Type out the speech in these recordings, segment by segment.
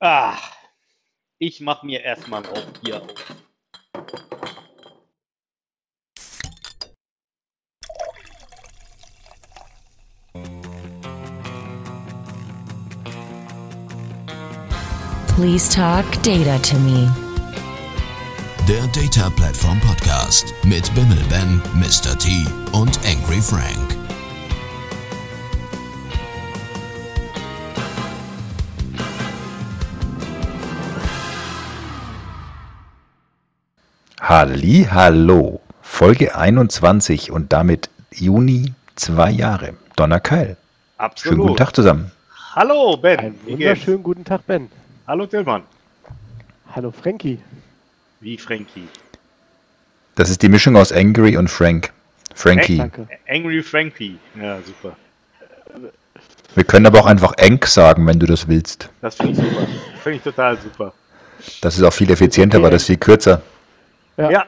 Ah, ich mach mir erstmal auf hier auf. Please talk data to me. Der Data Platform Podcast mit Bimmel Ben, Mr. T und Angry Frank. Halli, hallo. Folge 21 und damit Juni zwei Jahre. Donnerkeil. Absolut. Schönen guten Tag zusammen. Hallo Ben. Einen wunderschönen guten Tag, Ben. Hallo Tillmann. Hallo, Frankie. Wie Frankie? Das ist die Mischung aus Angry und Frank. Frankie. Danke. Angry Frankie. Ja, super. Wir können aber auch einfach Enk sagen, wenn du das willst. Das finde ich super. Finde ich total super. Das ist auch viel effizienter, weil das ist viel kürzer. Ja. Ja.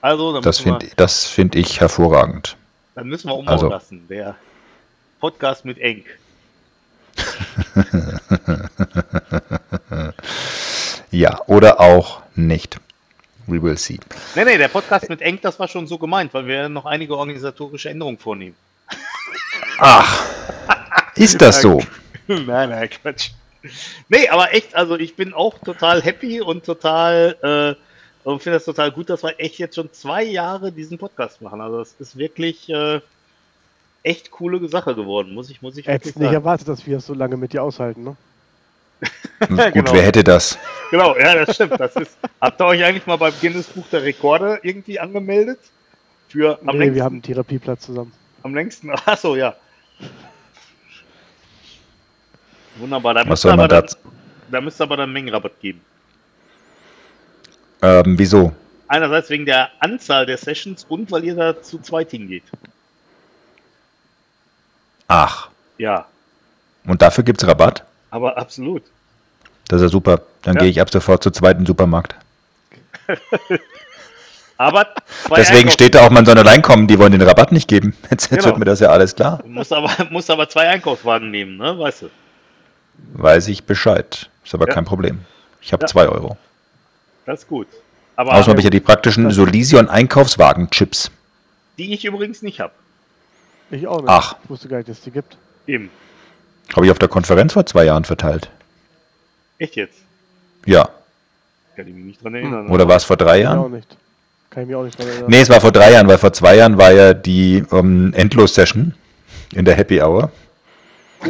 Also, dann Das finde find ich hervorragend. dann müssen wir umbauen also- lassen. Der Podcast mit Eng. Ja, oder auch nicht. We will see. Nee, nee, der Podcast mit Eng, das war schon so gemeint, weil wir noch einige organisatorische Änderungen vornehmen. Ach, ist das so? nein, nein, Quatsch. Nee, aber echt, also ich bin auch total happy und total, äh, und finde das total gut, dass wir echt jetzt schon zwei Jahre diesen Podcast machen. Also das ist wirklich äh, echt coole Sache geworden, muss ich, muss ich wirklich Hättest nicht erwartet, dass wir es so lange mit dir aushalten, ne? Gut, genau. wer hätte das? Genau, ja, das stimmt. Das ist, habt ihr euch eigentlich mal beim Guinness Buch der Rekorde irgendwie angemeldet? Für am nee, längsten? wir haben einen Therapieplatz zusammen. Am längsten? Achso, ja. Wunderbar. Da Was soll man da ihr aber dann Mengenrabatt geben. Ähm, wieso? Einerseits wegen der Anzahl der Sessions und weil ihr da zu zweit hingeht. Ach, Ja, und dafür gibt's Rabatt? aber absolut. Das ist ja super. Dann Ja. gehe ich ab sofort zur zweiten Supermarkt. Aber Deswegen Einkauf- steht da auch, man soll allein kommen, die wollen den Rabatt nicht geben. Jetzt, jetzt Genau. wird mir das ja alles klar. Muss aber, muss aber zwei Einkaufswagen nehmen, ne? Weißt du? Weiß ich Bescheid. Ist aber Ja. kein Problem. Ich habe Ja. zwei Euro. Das ist gut. Aber Außerdem habe ich ja die praktischen Solision Einkaufswagen-Chips. die ich übrigens nicht habe. Ich auch nicht. Ach. Ich wusste gar nicht, dass es die gibt. Eben. Habe ich auf der Konferenz vor zwei Jahren verteilt. Echt jetzt? Ja. Kann ich mich nicht dran erinnern. Oder war es vor drei Ich auch Jahren? nicht. Kann ich mich auch nicht dran erinnern. Nee, es war vor drei Jahren, weil vor zwei Jahren war ja die ähm, Endlos-Session in der Happy Hour.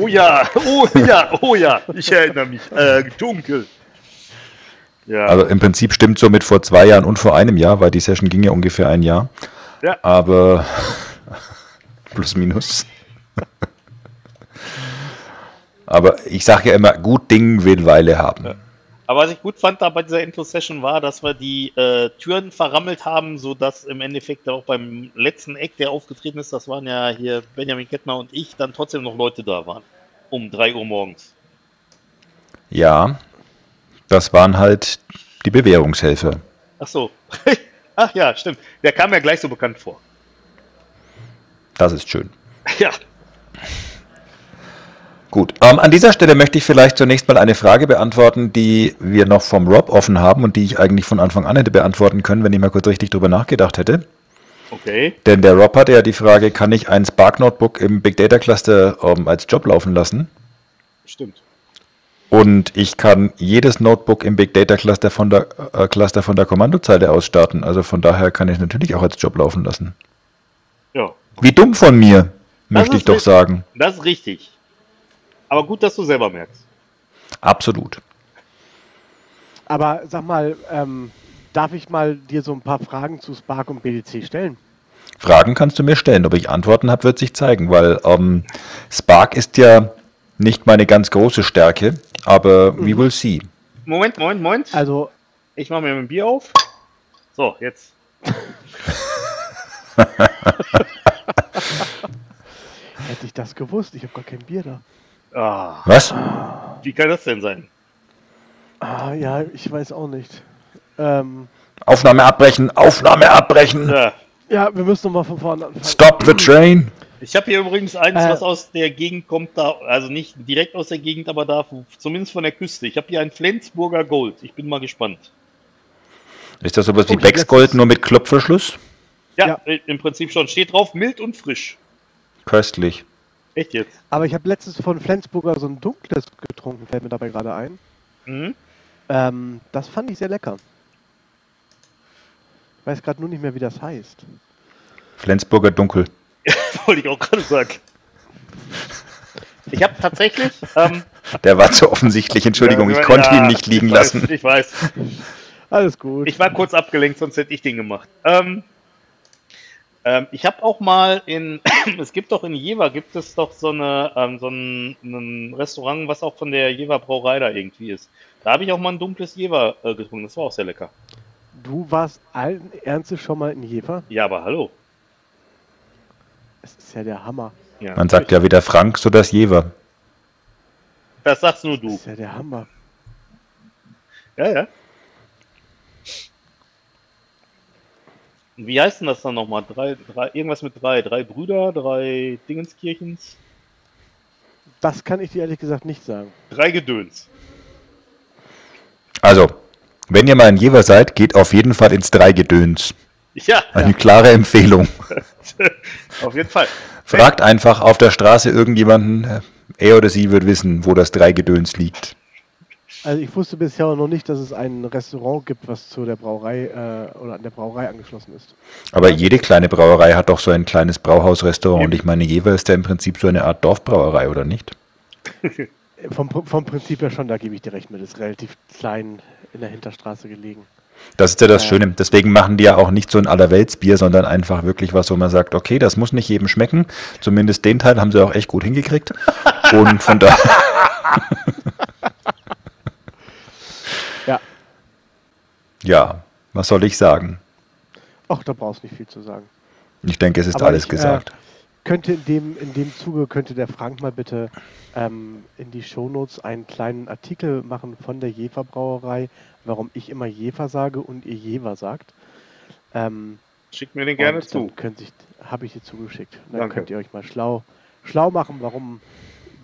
Oh ja, oh ja, oh ja, ich erinnere mich. Äh, dunkel. Ja, Also im Prinzip stimmt so mit vor zwei Jahren und vor einem Jahr, weil die Session ging ja ungefähr ein Jahr. Ja. Aber plus minus. Aber ich sage ja immer, gut Ding will Weile haben. Aber was ich gut fand da bei dieser Endlos-Session war, dass wir die äh, Türen verrammelt haben, sodass im Endeffekt auch beim letzten Eck, der aufgetreten ist, das waren ja hier Benjamin Kettner und ich, dann trotzdem noch Leute da waren. Um 3 Uhr morgens. Ja, das waren halt die Bewährungshelfer. Ach so. Ach ja, stimmt. Der kam mir gleich so bekannt vor. Das ist schön. Ja. Gut, ähm, an dieser Stelle möchte ich vielleicht zunächst mal eine Frage beantworten, die wir noch vom Rob offen haben und die ich eigentlich von Anfang an hätte beantworten können, wenn ich mal kurz richtig drüber nachgedacht hätte. Okay. Denn der Rob hatte ja die Frage, kann ich ein Spark Notebook im Big Data Cluster ähm, als Job laufen lassen? Stimmt. Und ich kann jedes Notebook im Big Data Cluster von der äh, Cluster von der Kommandozeile aus starten. Also von daher kann ich es natürlich auch als Job laufen lassen. Ja. Wie dumm von mir, möchte ist ich doch richtig. sagen. Das ist richtig. Aber gut, dass du selber merkst. Absolut. Aber sag mal, ähm, darf ich mal dir so ein paar Fragen zu Spark und BDC stellen? Fragen kannst du mir stellen. Ob ich Antworten habe, wird sich zeigen, weil ähm, Spark ist ja nicht meine ganz große Stärke, aber we will see. Moment, Moment, Moment. Also, Ich mache mir ein Bier auf. So, jetzt. hätte ich das gewusst. Ich habe gar kein Bier da. Ah, Was? wie kann das denn sein? Ah, ja, ich weiß auch nicht. Ähm, Aufnahme abbrechen, Aufnahme abbrechen. Ja, ja, wir müssen nochmal von vorne anfangen. Stop the train. Ich habe hier übrigens eins, Äh. was aus der Gegend kommt, da, also nicht direkt aus der Gegend, aber da zumindest von der Küste. Ich habe hier ein Flensburger Gold. Ich bin mal gespannt. Ist das sowas wie ich hab Becks Gold nur mit Klopfverschluss? Ja, im Prinzip schon. Steht drauf, mild und frisch. Köstlich. Echt jetzt? Aber ich habe letztens von Flensburger so ein dunkles getrunken, fällt mir dabei gerade ein. Mhm. Ähm, das fand ich sehr lecker. Ich weiß gerade nur nicht mehr, wie das heißt. Flensburger Dunkel. Wollte ich auch gerade sagen. Ich habe tatsächlich. Ähm, Der war zu offensichtlich. Entschuldigung, ich konnte ja, ihn nicht liegen ich weiß, lassen. Ich weiß. Alles gut. Ich war kurz abgelenkt, sonst hätte ich den gemacht. Ähm, ähm, ich habe auch mal in, es gibt doch in Jever, gibt es doch so, eine, ähm, so ein, ein Restaurant, was auch von der Jever Brauerei da irgendwie ist. Da habe ich auch mal ein dunkles Jever äh, getrunken, das war auch sehr lecker. Du warst allen Ernstes schon mal in Jever? Ja, aber hallo. Es ist ja der Hammer. Ja, Man sagt ja weder Frank, so das Jever. Das sagst nur Das du. ist ja der Hammer. Ja, ja. Wie heißt denn das dann nochmal? Drei, drei, irgendwas mit drei. Drei Brüder, drei Dingenskirchens, Das kann ich dir ehrlich gesagt nicht sagen. drei Gedöns. Also, wenn ihr mal in Jever seid, geht auf jeden Fall ins Dreigedöns. Ja, Eine klare Empfehlung. auf jeden Fall. Fragt einfach auf der Straße irgendjemanden, er oder sie wird wissen, wo das Dreigedöns liegt. Also ich wusste bisher noch nicht, dass es ein Restaurant gibt, was zu der Brauerei äh, oder an der Brauerei angeschlossen ist. Aber jede kleine Brauerei hat doch so ein kleines Brauhausrestaurant. Und ich meine, Jever ist ja im Prinzip so eine Art Dorfbrauerei, oder nicht? Äh, Vom, vom Prinzip her schon, da gebe ich dir recht mit. Ist relativ klein in der Hinterstraße gelegen. Das ist ja das Ja. Schöne. Deswegen machen die ja auch nicht so ein Allerweltsbier, sondern einfach wirklich was, wo man sagt, okay, das muss nicht jedem schmecken. Zumindest den Teil haben sie auch echt gut hingekriegt. Und von daher. Ja, was soll ich sagen? Ach, da brauchst du nicht viel zu sagen. Ich denke, es ist Aber alles ich, äh, gesagt. Könnte in dem, in dem Zuge, könnte der Frank mal bitte ähm, in die Shownotes einen kleinen Artikel machen von der Jever Brauerei, warum ich immer Jever sage und ihr Jever sagt. Ähm, Schickt mir den gerne zu. Dann könnt sich, habe ich dir zugeschickt. Dann Danke. könnt ihr euch mal schlau, schlau machen, warum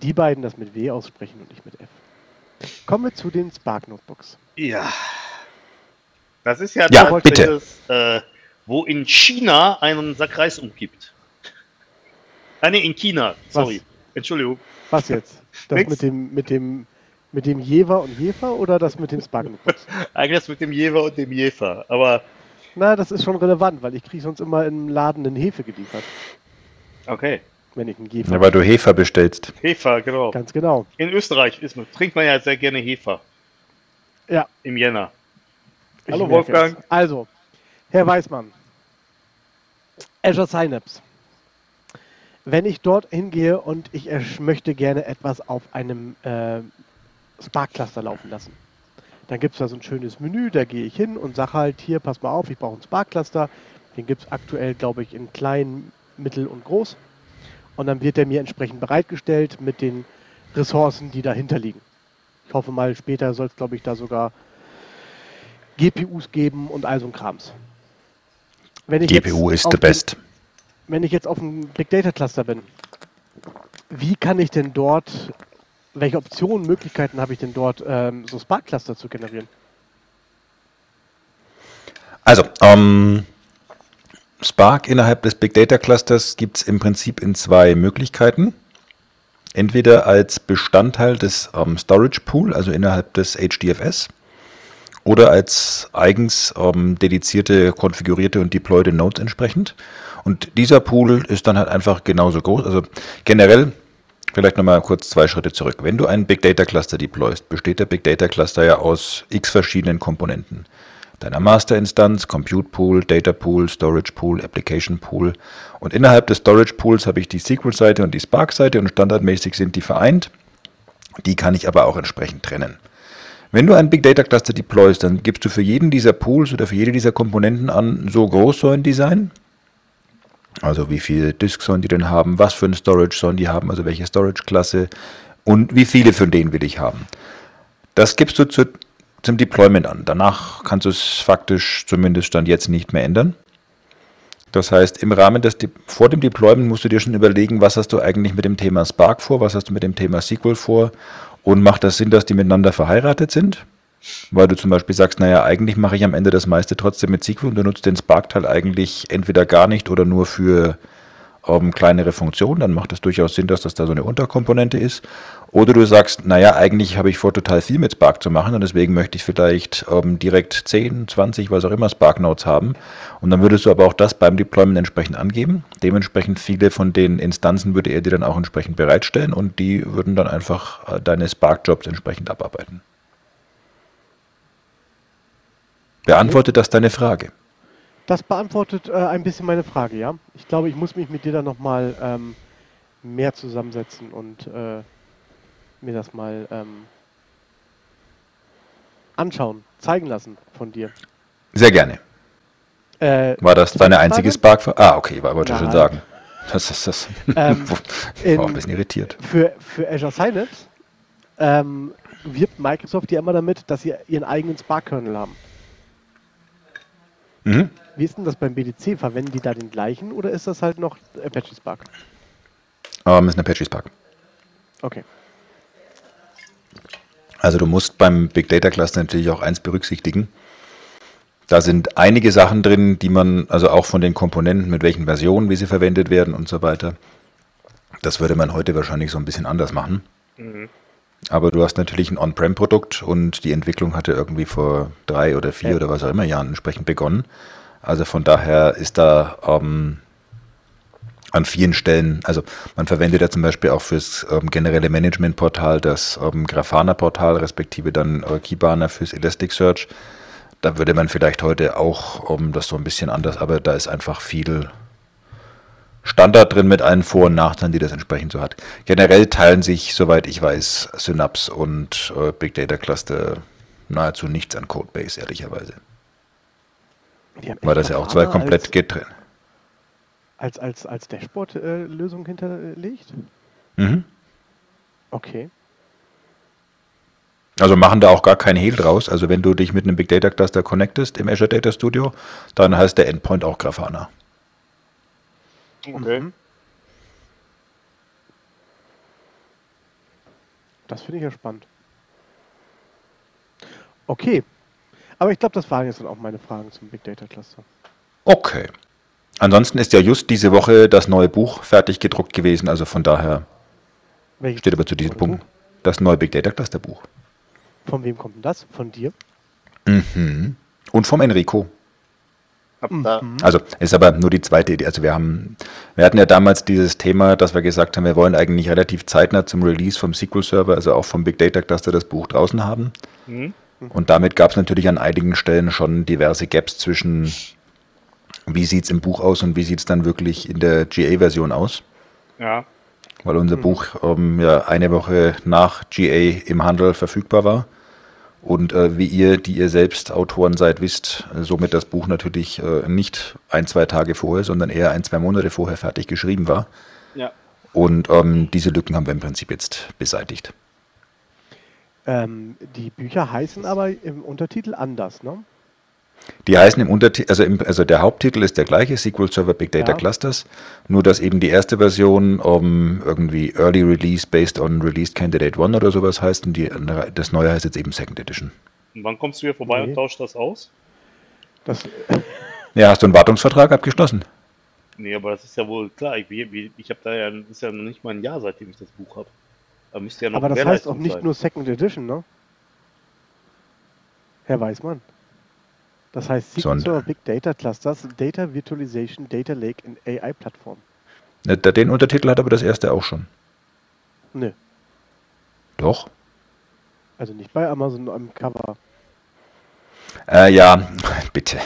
die beiden das mit W aussprechen und nicht mit F. Kommen wir zu den Spark Notebooks. Ja. Das ist ja, Ja, das, bitte. dieses, äh, wo in China einen Sack Reis umgibt. Ah, nee, in China. Sorry. Entschuldigung. Was jetzt? Das Nix. mit dem, mit dem, mit dem Jever und Jefer oder das mit den Spark Notebooks? Eigentlich das mit dem Jever und dem Jefer. Aber, Na, das ist schon relevant, weil ich kriege sonst immer im Laden eine Hefe geliefert, okay. wenn ich einen Jefer. Ja, weil du Hefer bestellst. Hefer, genau. Ganz genau. In Österreich ist, trinkt man ja sehr gerne Hefer. Ja. Im Jänner. Ich Hallo, Wolfgang. es. Also, Herr Weißmann, Azure Synapse. Wenn ich dort hingehe und ich ersch- möchte gerne etwas auf einem äh, Spark-Cluster laufen lassen, dann gibt es da so ein schönes Menü, da gehe ich hin und sage halt, hier, pass mal auf, ich brauche einen Spark-Cluster. Den gibt es aktuell, glaube ich, in klein, mittel und groß. Und dann wird der mir entsprechend bereitgestellt mit den Ressourcen, die dahinter liegen. Ich hoffe mal, später soll es, glaube ich, da sogar GPUs geben und all so ein Krams. Wenn ich GPU ist the den- best. Wenn ich jetzt auf dem Big Data Cluster bin, wie kann ich denn dort, welche Optionen, Möglichkeiten habe ich denn dort, ähm, so Spark Cluster zu generieren? Also, ähm, Spark innerhalb des Big Data Clusters gibt es im Prinzip in zwei Möglichkeiten. Entweder als Bestandteil des ähm, Storage Pool, also innerhalb des HDFS, oder als eigens ähm, dedizierte, konfigurierte und deployte Nodes entsprechend. Und dieser Pool ist dann halt einfach genauso groß. Also generell, vielleicht nochmal kurz zwei Schritte zurück. Wenn du einen Big Data Cluster deployst, besteht der Big Data Cluster ja aus x verschiedenen Komponenten. Deiner Master-Instanz, Compute Pool, Data Pool, Storage Pool, Application Pool. Und innerhalb des Storage Pools habe ich die SQL-Seite und die Spark-Seite und standardmäßig sind die vereint. Die kann ich aber auch entsprechend trennen. Wenn du ein Big Data Cluster deployst, dann gibst du für jeden dieser Pools oder für jede dieser Komponenten an, so groß sollen die sein. Also wie viele Disks sollen die denn haben, was für ein Storage sollen die haben, also welche Storage-Klasse und wie viele von denen will ich haben. Das gibst du zu, zum Deployment an. Danach kannst du es faktisch zumindest Stand jetzt nicht mehr ändern. Das heißt, im Rahmen des, vor dem Deployment musst du dir schon überlegen, was hast du eigentlich mit dem Thema Spark vor, was hast du mit dem Thema SQL vor und macht das Sinn, dass die miteinander verheiratet sind? Weil du zum Beispiel sagst, naja, eigentlich mache ich am Ende das meiste trotzdem mit SQL und du nutzt den Spark-Teil eigentlich entweder gar nicht oder nur für ähm, kleinere Funktionen, dann macht es durchaus Sinn, dass das da so eine Unterkomponente ist. Oder du sagst, naja, eigentlich habe ich vor, total viel mit Spark zu machen und deswegen möchte ich vielleicht ähm, direkt 10, 20, was auch immer Spark-Nodes haben. Und dann würdest du aber auch das beim Deployment entsprechend angeben. Dementsprechend viele von den Instanzen würde er dir dann auch entsprechend bereitstellen und die würden dann einfach äh, deine Spark-Jobs entsprechend abarbeiten. Beantwortet das deine Frage? Das beantwortet äh, ein bisschen meine Frage, ja. Ich glaube, ich muss mich mit dir dann nochmal ähm, mehr zusammensetzen und äh, mir das mal ähm, anschauen, zeigen lassen von dir. Sehr gerne. Äh, War das deine einzige? Spark? Ah, okay, wollte ich schon Nein. sagen. Das ist das. Ähm, ich war in- ein bisschen irritiert. Für, für Azure Synapse ähm, wirbt Microsoft ja immer damit, dass sie ihren eigenen Spark-Kernel haben. Mhm. Wie ist denn das beim BDC? Verwenden die da den gleichen oder ist das halt noch Apache Spark? Ähm, ist ein Apache Spark. Okay. Also du musst beim Big Data Cluster natürlich auch eins berücksichtigen. Da sind einige Sachen drin, die man, also auch von den Komponenten, mit welchen Versionen, wie sie verwendet werden und so weiter. Das würde man heute wahrscheinlich so ein bisschen anders machen. Aber du hast natürlich ein On-Prem-Produkt und die Entwicklung hatte irgendwie vor drei oder vier Ja. oder was auch immer Jahren entsprechend begonnen. Also von daher ist da ähm, an vielen Stellen, also man verwendet ja zum Beispiel auch fürs ähm, generelle Management-Portal das ähm, Grafana-Portal, respektive dann äh, Kibana fürs Elasticsearch. Da würde man vielleicht heute auch ähm, das so ein bisschen anders, aber da ist einfach viel Standard drin mit allen Vor- und Nachteilen, die das entsprechend so hat. Generell teilen sich, soweit ich weiß, Synapse und äh, Big Data Cluster nahezu nichts an Codebase, ehrlicherweise. Weil das ja auch zwei komplett getrennt. Als, als, als Dashboard-Lösung hinterlegt? Mhm. Okay. Also machen da auch gar kein Hehl draus. Also wenn du dich mit einem Big Data Cluster connectest im Azure Data Studio, dann heißt der Endpoint auch Grafana. Okay. Mhm. Das finde ich ja spannend. Okay. Aber ich glaube, das waren jetzt dann auch meine Fragen zum Big Data Cluster. Okay. Ansonsten ist ja just diese Woche das neue Buch fertig gedruckt gewesen. Also von daher Welches steht aber zu diesem Buch? Punkt das neue Big Data Cluster Buch. Von wem kommt denn das? Von dir? Und vom Enrico. Da, Also ist aber nur die zweite Idee. Also wir haben, wir hatten ja damals dieses Thema, dass wir gesagt haben, wir wollen eigentlich relativ zeitnah zum Release vom SQL Server, also auch vom Big Data Cluster, das Buch draußen haben. Und damit gab es natürlich an einigen Stellen schon diverse Gaps zwischen, wie sieht es im Buch aus und wie sieht es dann wirklich in der GA-Version aus. ja. Weil unser Buch ähm, ja eine Woche nach GA im Handel verfügbar war. Und äh, wie ihr, die ihr selbst Autoren seid, wisst, äh, somit das Buch natürlich äh, nicht ein, zwei Tage vorher, sondern eher ein, zwei Monate vorher fertig geschrieben war. Ja. Und ähm, diese Lücken haben wir im Prinzip jetzt beseitigt. Ähm, die Bücher heißen aber im Untertitel anders, ne? Die heißen im Untertitel, also, im, also der Haupttitel ist der gleiche, SQL Server Big Data Ja. Clusters, nur dass eben die erste Version um, irgendwie Early Release based on Released Candidate 1 oder sowas heißt und die das neue heißt jetzt eben Second Edition. Und wann kommst du hier vorbei Nee. und tauschst das aus? Das, Ja, hast du einen Wartungsvertrag abgeschlossen? Nee, aber das ist ja wohl klar. Ich, ich, habe da ja, das ist ja noch nicht mal ein Jahr, seitdem ich das Buch habe. Da müsste ja noch aber das heißt auch nicht sein. nur Second Edition, ne? Herr Weißmann. Das heißt Sonder- Server Big Data Clusters, Data Virtualization, Data Lake in AI Plattform. Ne, Den Untertitel hat aber das erste auch schon. Nö, Doch. also nicht bei Amazon am Cover. Äh, ja, bitte.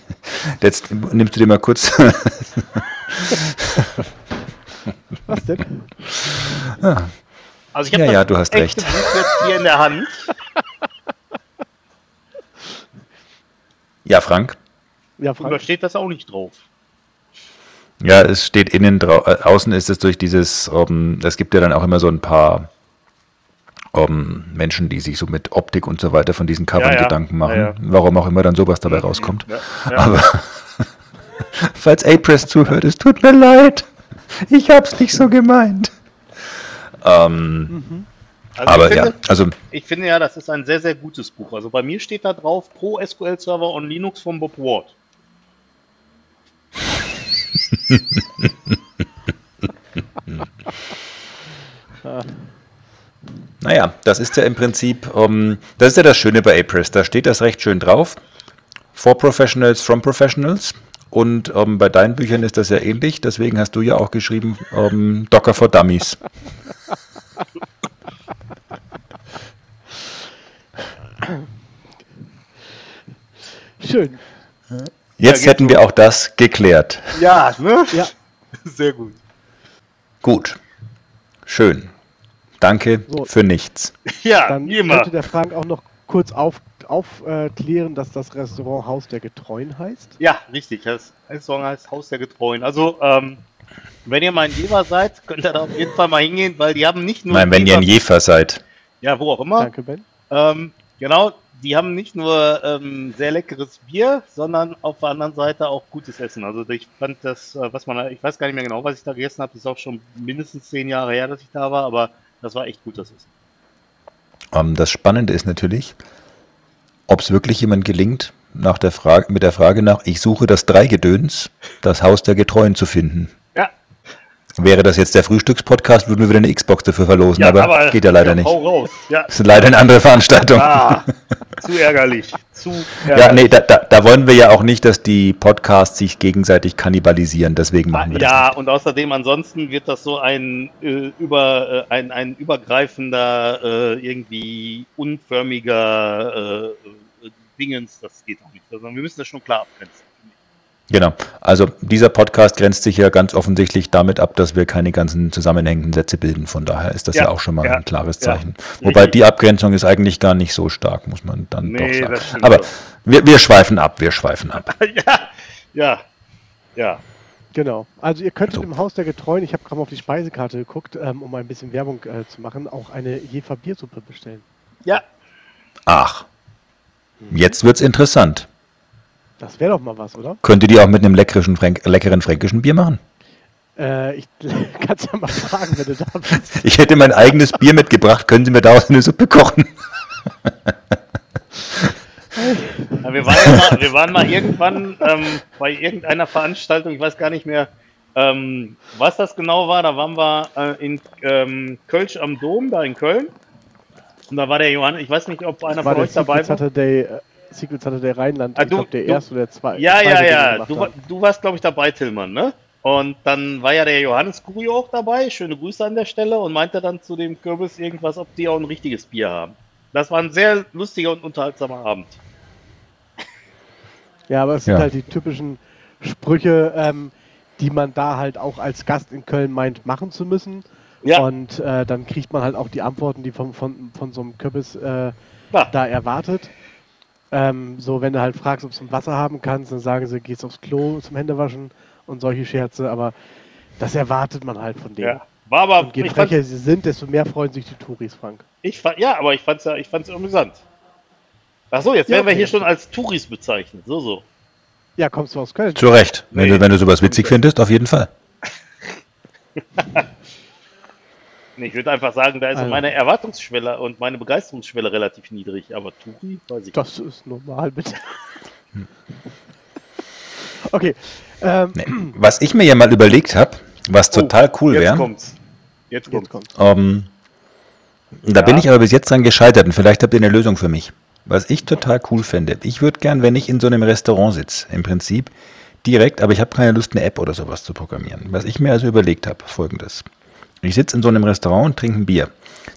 Jetzt nimmst du dir mal kurz. Was denn? Also ich habe Ja, ja, du hast recht. Buch jetzt hier in der Hand. Ja, Frank. Ja, Und da Frank. steht das auch nicht drauf. Ja, es steht innen drau äh, außen ist es durch dieses, ähm, es gibt ja dann auch immer so ein paar ähm, Menschen, die sich so mit Optik und so weiter von diesen Covern Ja, ja. Gedanken machen, Ja, ja. warum auch immer dann sowas dabei rauskommt. Ja, ja. Aber Falls Apress zuhört, es tut mir leid. Ich hab's nicht so gemeint. Ähm, Also aber ich ja, finde, also ich finde ja, das ist ein sehr, sehr gutes Buch. Also bei mir steht da drauf Pro SQL Server on Linux von Bob Ward. Naja, das ist ja im Prinzip, ähm, das ist ja das Schöne bei Apress. Da steht das recht schön drauf. For Professionals, from Professionals. Und ähm, bei deinen Büchern ist das ja ähnlich. Deswegen hast du ja auch geschrieben ähm, Docker for Dummies. Schön. Jetzt geht hätten wir auch das geklärt. Ja, ne? Ja. Sehr gut. Gut. Schön. Danke So. für nichts. Ja, Dann wie immer. könnte der Frank auch noch kurz aufklären, auf, äh, dass das Restaurant Haus der Getreuen heißt. Ja, richtig. Das Restaurant heißt Haus der Getreuen. Also, ähm, wenn ihr mal in Jever seid, könnt ihr da auf jeden Fall mal hingehen, weil die haben nicht nur. Nein, wenn ihr ein Jefer seid. Ja, wo auch immer. Danke, Ben. Ähm, genau, die haben nicht nur ähm, sehr leckeres Bier, sondern auf der anderen Seite auch gutes Essen. Also ich fand das, äh, was man, ich weiß gar nicht mehr genau, was ich da gegessen habe, ist auch schon mindestens zehn Jahre her, dass ich da war, aber das war echt gutes Essen. Ähm, das Spannende ist natürlich, ob es wirklich jemand gelingt, nach der Frage, mit der Frage nach, ich suche das Dreigedöns, das Haus der Getreuen zu finden. Ja, Wäre das jetzt der Frühstückspodcast, würden wir wieder eine Xbox dafür verlosen, ja aber, geht ja leider nicht. Hau raus. Ja, Das ist leider eine andere Veranstaltung. ah, zu ärgerlich. Zu Ja, ärgerlich. nee, da, da, da wollen wir ja auch nicht, dass die Podcasts sich gegenseitig kannibalisieren, deswegen machen wir Ja, und außerdem ansonsten wird das so ein äh, über äh, ein, ein übergreifender, äh, irgendwie unförmiger äh, Dingens, das geht auch nicht. Also wir müssen das schon klar abgrenzen. Genau. Also dieser Podcast grenzt sich ja ganz offensichtlich damit ab, dass wir keine ganzen zusammenhängenden Sätze bilden. Von daher ist das ja, Ja, auch schon mal ja, ein klares ja. Zeichen. Wobei Richtig. die Abgrenzung ist eigentlich gar nicht so stark, muss man dann Nee, doch sagen. Aber wir, wir schweifen ab, wir schweifen ab. ja, ja, ja. Genau. Also ihr könntet So. im Haus der Getreuen, ich habe gerade mal auf die Speisekarte geguckt, ähm, um ein bisschen Werbung äh, zu machen, auch eine Jefer Biersuppe bestellen. Ja, Ach, jetzt wird's interessant. Das wäre doch mal was, oder? Könnt ihr die auch mit einem leckeren, Fränk leckeren fränkischen Bier machen? Äh, ich kann's ja mal fragen, wenn du da bist. Ich hätte mein eigenes Bier mitgebracht. Können Sie mir daraus eine Suppe kochen? Ja, wir, waren ja mal, wir waren mal irgendwann ähm, bei irgendeiner Veranstaltung, ich weiß gar nicht mehr, ähm, was das genau war. Da waren wir äh, in ähm, Kölsch am Dom, da in Köln. Und da war der Johann, ich weiß nicht, ob einer von euch dabei war. Saturday, äh, Secret Saturday Rheinland. Ah, ich du- glaube, der du- erste oder der zweite. Ja, ja, ja. Du, du warst, glaube ich, dabei, Tillmann, ne? Und dann war ja der Johannes Kurio auch dabei. Schöne Grüße an der Stelle und meinte dann zu dem Kürbis irgendwas, ob die auch ein richtiges Bier haben. Das war ein sehr lustiger und unterhaltsamer Abend. Ja, aber es Ja. sind halt die typischen Sprüche, ähm, die man da halt auch als Gast in Köln meint, machen zu müssen. Ja. Und äh, dann kriegt man halt auch die Antworten, die von, von, von so einem Kürbis äh, Ja. da erwartet. Ähm, so, wenn du halt fragst, ob du ein Wasser haben kannst, dann sagen sie, gehst aufs Klo zum Händewaschen und solche Scherze, aber das erwartet man halt von denen. Ja. War aber, Und je frecher sie sind, desto mehr freuen sich die Touris, Frank. ich fand, ja, aber ich fand's ja, ich fand's amüsant. Ach so, jetzt Ja, werden wir okay. hier schon als Touris bezeichnet. So, so. Ja, kommst du aus Köln? Zu Recht. Wenn, Nee. du, wenn du sowas witzig findest, auf jeden Fall. Ich würde einfach sagen, da ist Also. meine Erwartungsschwelle und meine Begeisterungsschwelle relativ niedrig. Aber Touri, weiß ich Das ist normal, bitte. Okay. Ähm, Nee. Was ich mir ja mal überlegt habe, was Oh, total cool Jetzt wäre, kommt's. Jetzt kommt's. Jetzt kommt. ähm, da bin Ja. ich aber bis jetzt dran gescheitert und vielleicht habt ihr eine Lösung für mich. Was ich total cool fände, ich würde gern, wenn ich in so einem Restaurant sitze, im Prinzip direkt, aber ich habe keine Lust, eine App oder sowas zu programmieren. Was ich mir also überlegt habe, folgendes. Ich sitze in so einem Restaurant und trinke ein Bier.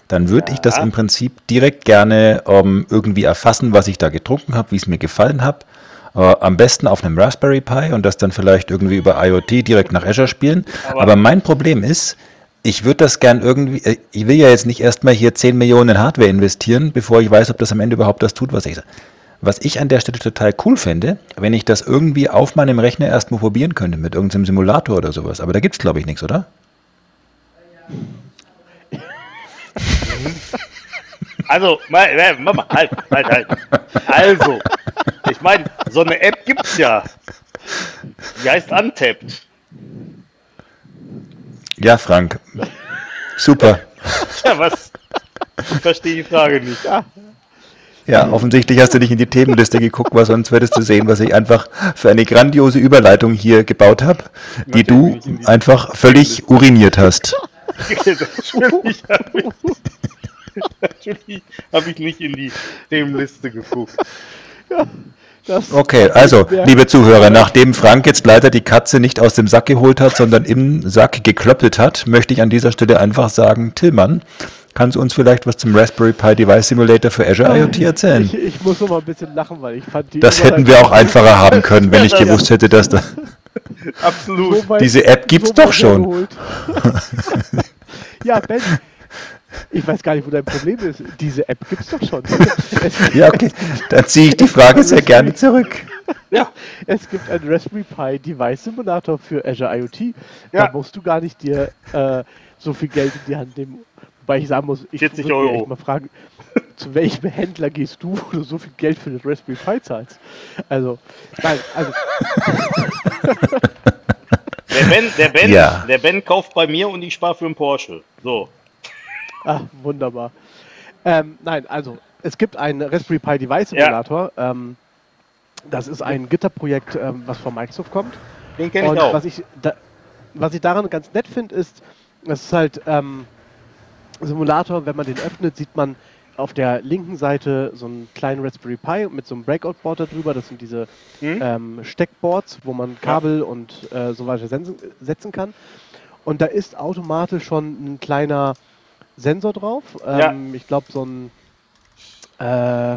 Dann würde ich das im Prinzip direkt gerne ähm, irgendwie erfassen, was ich da getrunken habe, wie es mir gefallen hat. Äh, am besten auf einem Raspberry Pi und das dann vielleicht irgendwie über IoT direkt nach Azure spielen. Aber, mein Problem ist, ich würde das gern irgendwie, äh, ich will ja jetzt nicht erstmal hier 10 Millionen in Hardware investieren, bevor ich weiß, ob das am Ende überhaupt das tut, was ich sage. Was ich an der Stelle total cool fände, wenn ich das irgendwie auf meinem Rechner erstmal probieren könnte, mit irgendeinem Simulator oder sowas. Aber da gibt es, glaube ich, nichts, oder? Also, mal, äh, halt, halt, halt. Also, ich meine, so eine App gibt's ja. Die heißt Untapped. Ja, Frank. Super. Ja, was? Ich verstehe die Frage nicht. Ja, offensichtlich hast du nicht in die Themenliste geguckt, weil sonst würdest du sehen, was ich einfach für eine grandiose Überleitung hier gebaut habe, die du einfach völlig uriniert hast. natürlich habe ich, natürlich hab ich nicht in die Themenliste geguckt. Das Okay, also, Ja. liebe Zuhörer, nachdem Frank jetzt leider die Katze nicht aus dem Sack geholt hat, sondern im Sack geklöppelt hat, möchte ich an dieser Stelle einfach sagen, Tillmann, kannst du uns vielleicht was zum Raspberry Pi Device Simulator für Azure IoT erzählen? Ich, ich muss noch mal ein bisschen lachen, weil ich fand die. Das hätten wir auch einfacher haben können, wenn ich gewusst hätte, dass da... Absolut. so Diese App gibt's so doch schon. ja, Ben, ich weiß gar nicht, wo dein Problem ist. Diese App gibt's doch schon. Ja, okay, dann ziehe ich die Frage sehr gerne zurück. Ja, es gibt einen Raspberry Pi Device Simulator für Azure IoT. Ja. Da musst du gar nicht dir äh, so viel Geld in die Hand nehmen. Wobei ich sagen muss, ich 40 würde mir Euro. echt mal fragen, zu welchem Händler gehst du, wo du so viel Geld für den Raspberry Pi zahlst? Also, nein, also der Ben, der Ben, Ja. der Ben kauft bei mir und ich spare für einen Porsche. So. Ah, wunderbar. Ähm, nein, also es gibt einen Raspberry Pi Device Simulator. Ähm, das ist ein Gitterprojekt, ähm, was von Microsoft kommt. Den kenne Und ich auch. was ich, da, was ich daran ganz nett finde, ist, es ist halt ähm, Simulator, wenn man den öffnet, sieht man auf der linken Seite so einen kleinen Raspberry Pi mit so einem Breakout-Board darüber. Das sind diese Hm? ähm, Steckboards, wo man Kabel und äh, so weiter setzen kann. Und da ist automatisch schon ein kleiner Sensor drauf. Ähm, Ich glaube, so ein, äh,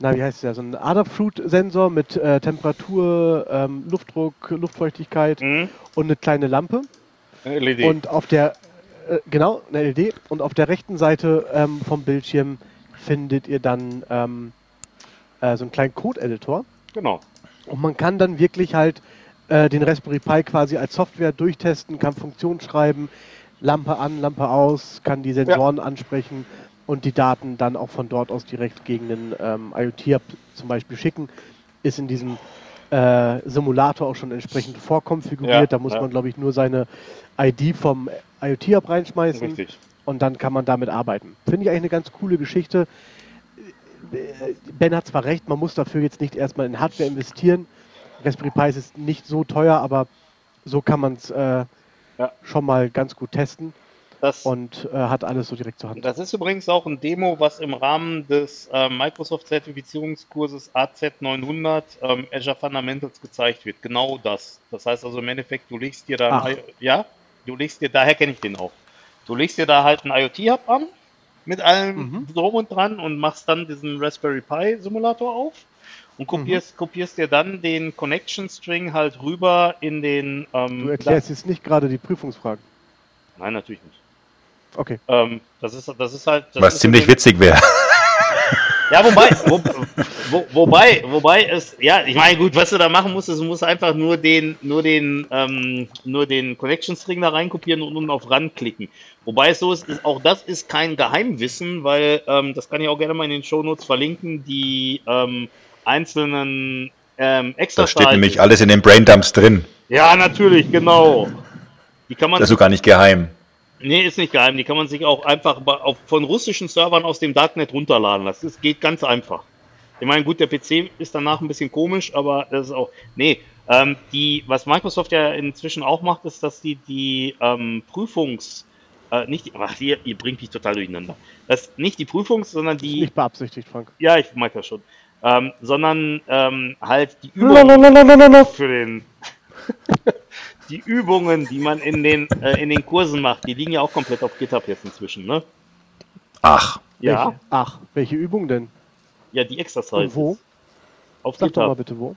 na, wie heißt der? So ein Adafruit-Sensor mit äh, Temperatur, ähm, Luftdruck, Luftfeuchtigkeit Hm? und eine kleine Lampe. LED. Und auf der, äh, genau, eine LED. Und auf der rechten Seite ähm, vom Bildschirm findet ihr dann ähm, äh, so einen kleinen Code-Editor. genau. Und man kann dann wirklich halt äh, den Raspberry Pi quasi als Software durchtesten, kann Funktionen schreiben, Lampe an, Lampe aus, kann die Sensoren ansprechen und die Daten dann auch von dort aus direkt gegen den ähm, IoT-Hub zum Beispiel schicken. Ist in diesem äh, Simulator auch schon entsprechend vorkonfiguriert. Ja, da muss ja. man, glaube ich, nur seine ID vom IoT-Hub reinschmeißen Richtig. und dann kann man damit arbeiten. Finde ich eigentlich eine ganz coole Geschichte. Ben hat zwar recht, man muss dafür jetzt nicht erstmal in Hardware investieren. Raspberry Pi ist nicht so teuer, aber so kann man es äh, Ja. schon mal ganz gut testen Das, und äh, hat alles so direkt zur Hand. das ist übrigens auch ein Demo, was im Rahmen des äh, Microsoft-Zertifizierungskurses AZ900 ähm, Azure Fundamentals gezeigt wird. Genau das. Das heißt also im Endeffekt, du legst dir da, I- ja, du legst dir, daher kenne ich den auch. Du legst dir da halt einen IoT-Hub an mit allem Mhm. drum und dran und machst dann diesen Raspberry Pi Simulator auf und kopierst, kopierst dir dann den Connection String halt rüber in den. Ähm, Du erklärst jetzt nicht gerade die Prüfungsfragen. Nein, natürlich nicht. Okay. Ähm, das ist, das ist halt. Das Was ist ziemlich witzig wäre. Ja, wobei, wo, wo, wobei, wobei es, ja, ich meine, gut, was du da machen musst, ist, du musst einfach nur den, nur den, ähm, nur den Connection String da reinkopieren und unten auf Run klicken. Wobei es so ist, ist auch das ist kein Geheimwissen, weil, ähm, das kann ich auch gerne mal in den Shownotes verlinken, die, ähm, einzelnen, ähm, extra Da steht nämlich alles in den Braindumps drin. Ja, natürlich, genau. Die kann man Das ist sogar nicht geheim. Nee, ist nicht geheim. Die kann man sich auch einfach von russischen Servern aus dem Darknet runterladen. Das ist, geht ganz einfach. Ich meine, gut, der PC ist danach ein bisschen komisch, aber das ist auch. Nee, ähm, die, was Microsoft ja inzwischen auch macht, ist, dass die die ähm, Prüfungs. Äh, nicht die, ach, ihr, ihr bringt mich total durcheinander. Das nicht die Prüfungs, sondern die. Nicht beabsichtigt, Frank. Ja, ich mag das schon. Ähm, sondern ähm, halt die Übungen für den. die Übungen, die man in den, äh, in den Kursen macht, die liegen ja auch komplett auf GitHub jetzt inzwischen, ne? Ach, Ja, Welche? Ach, welche Übung denn? ja, die Exercises. Und wo? Auf Sag doch mal GitHub. bitte wo.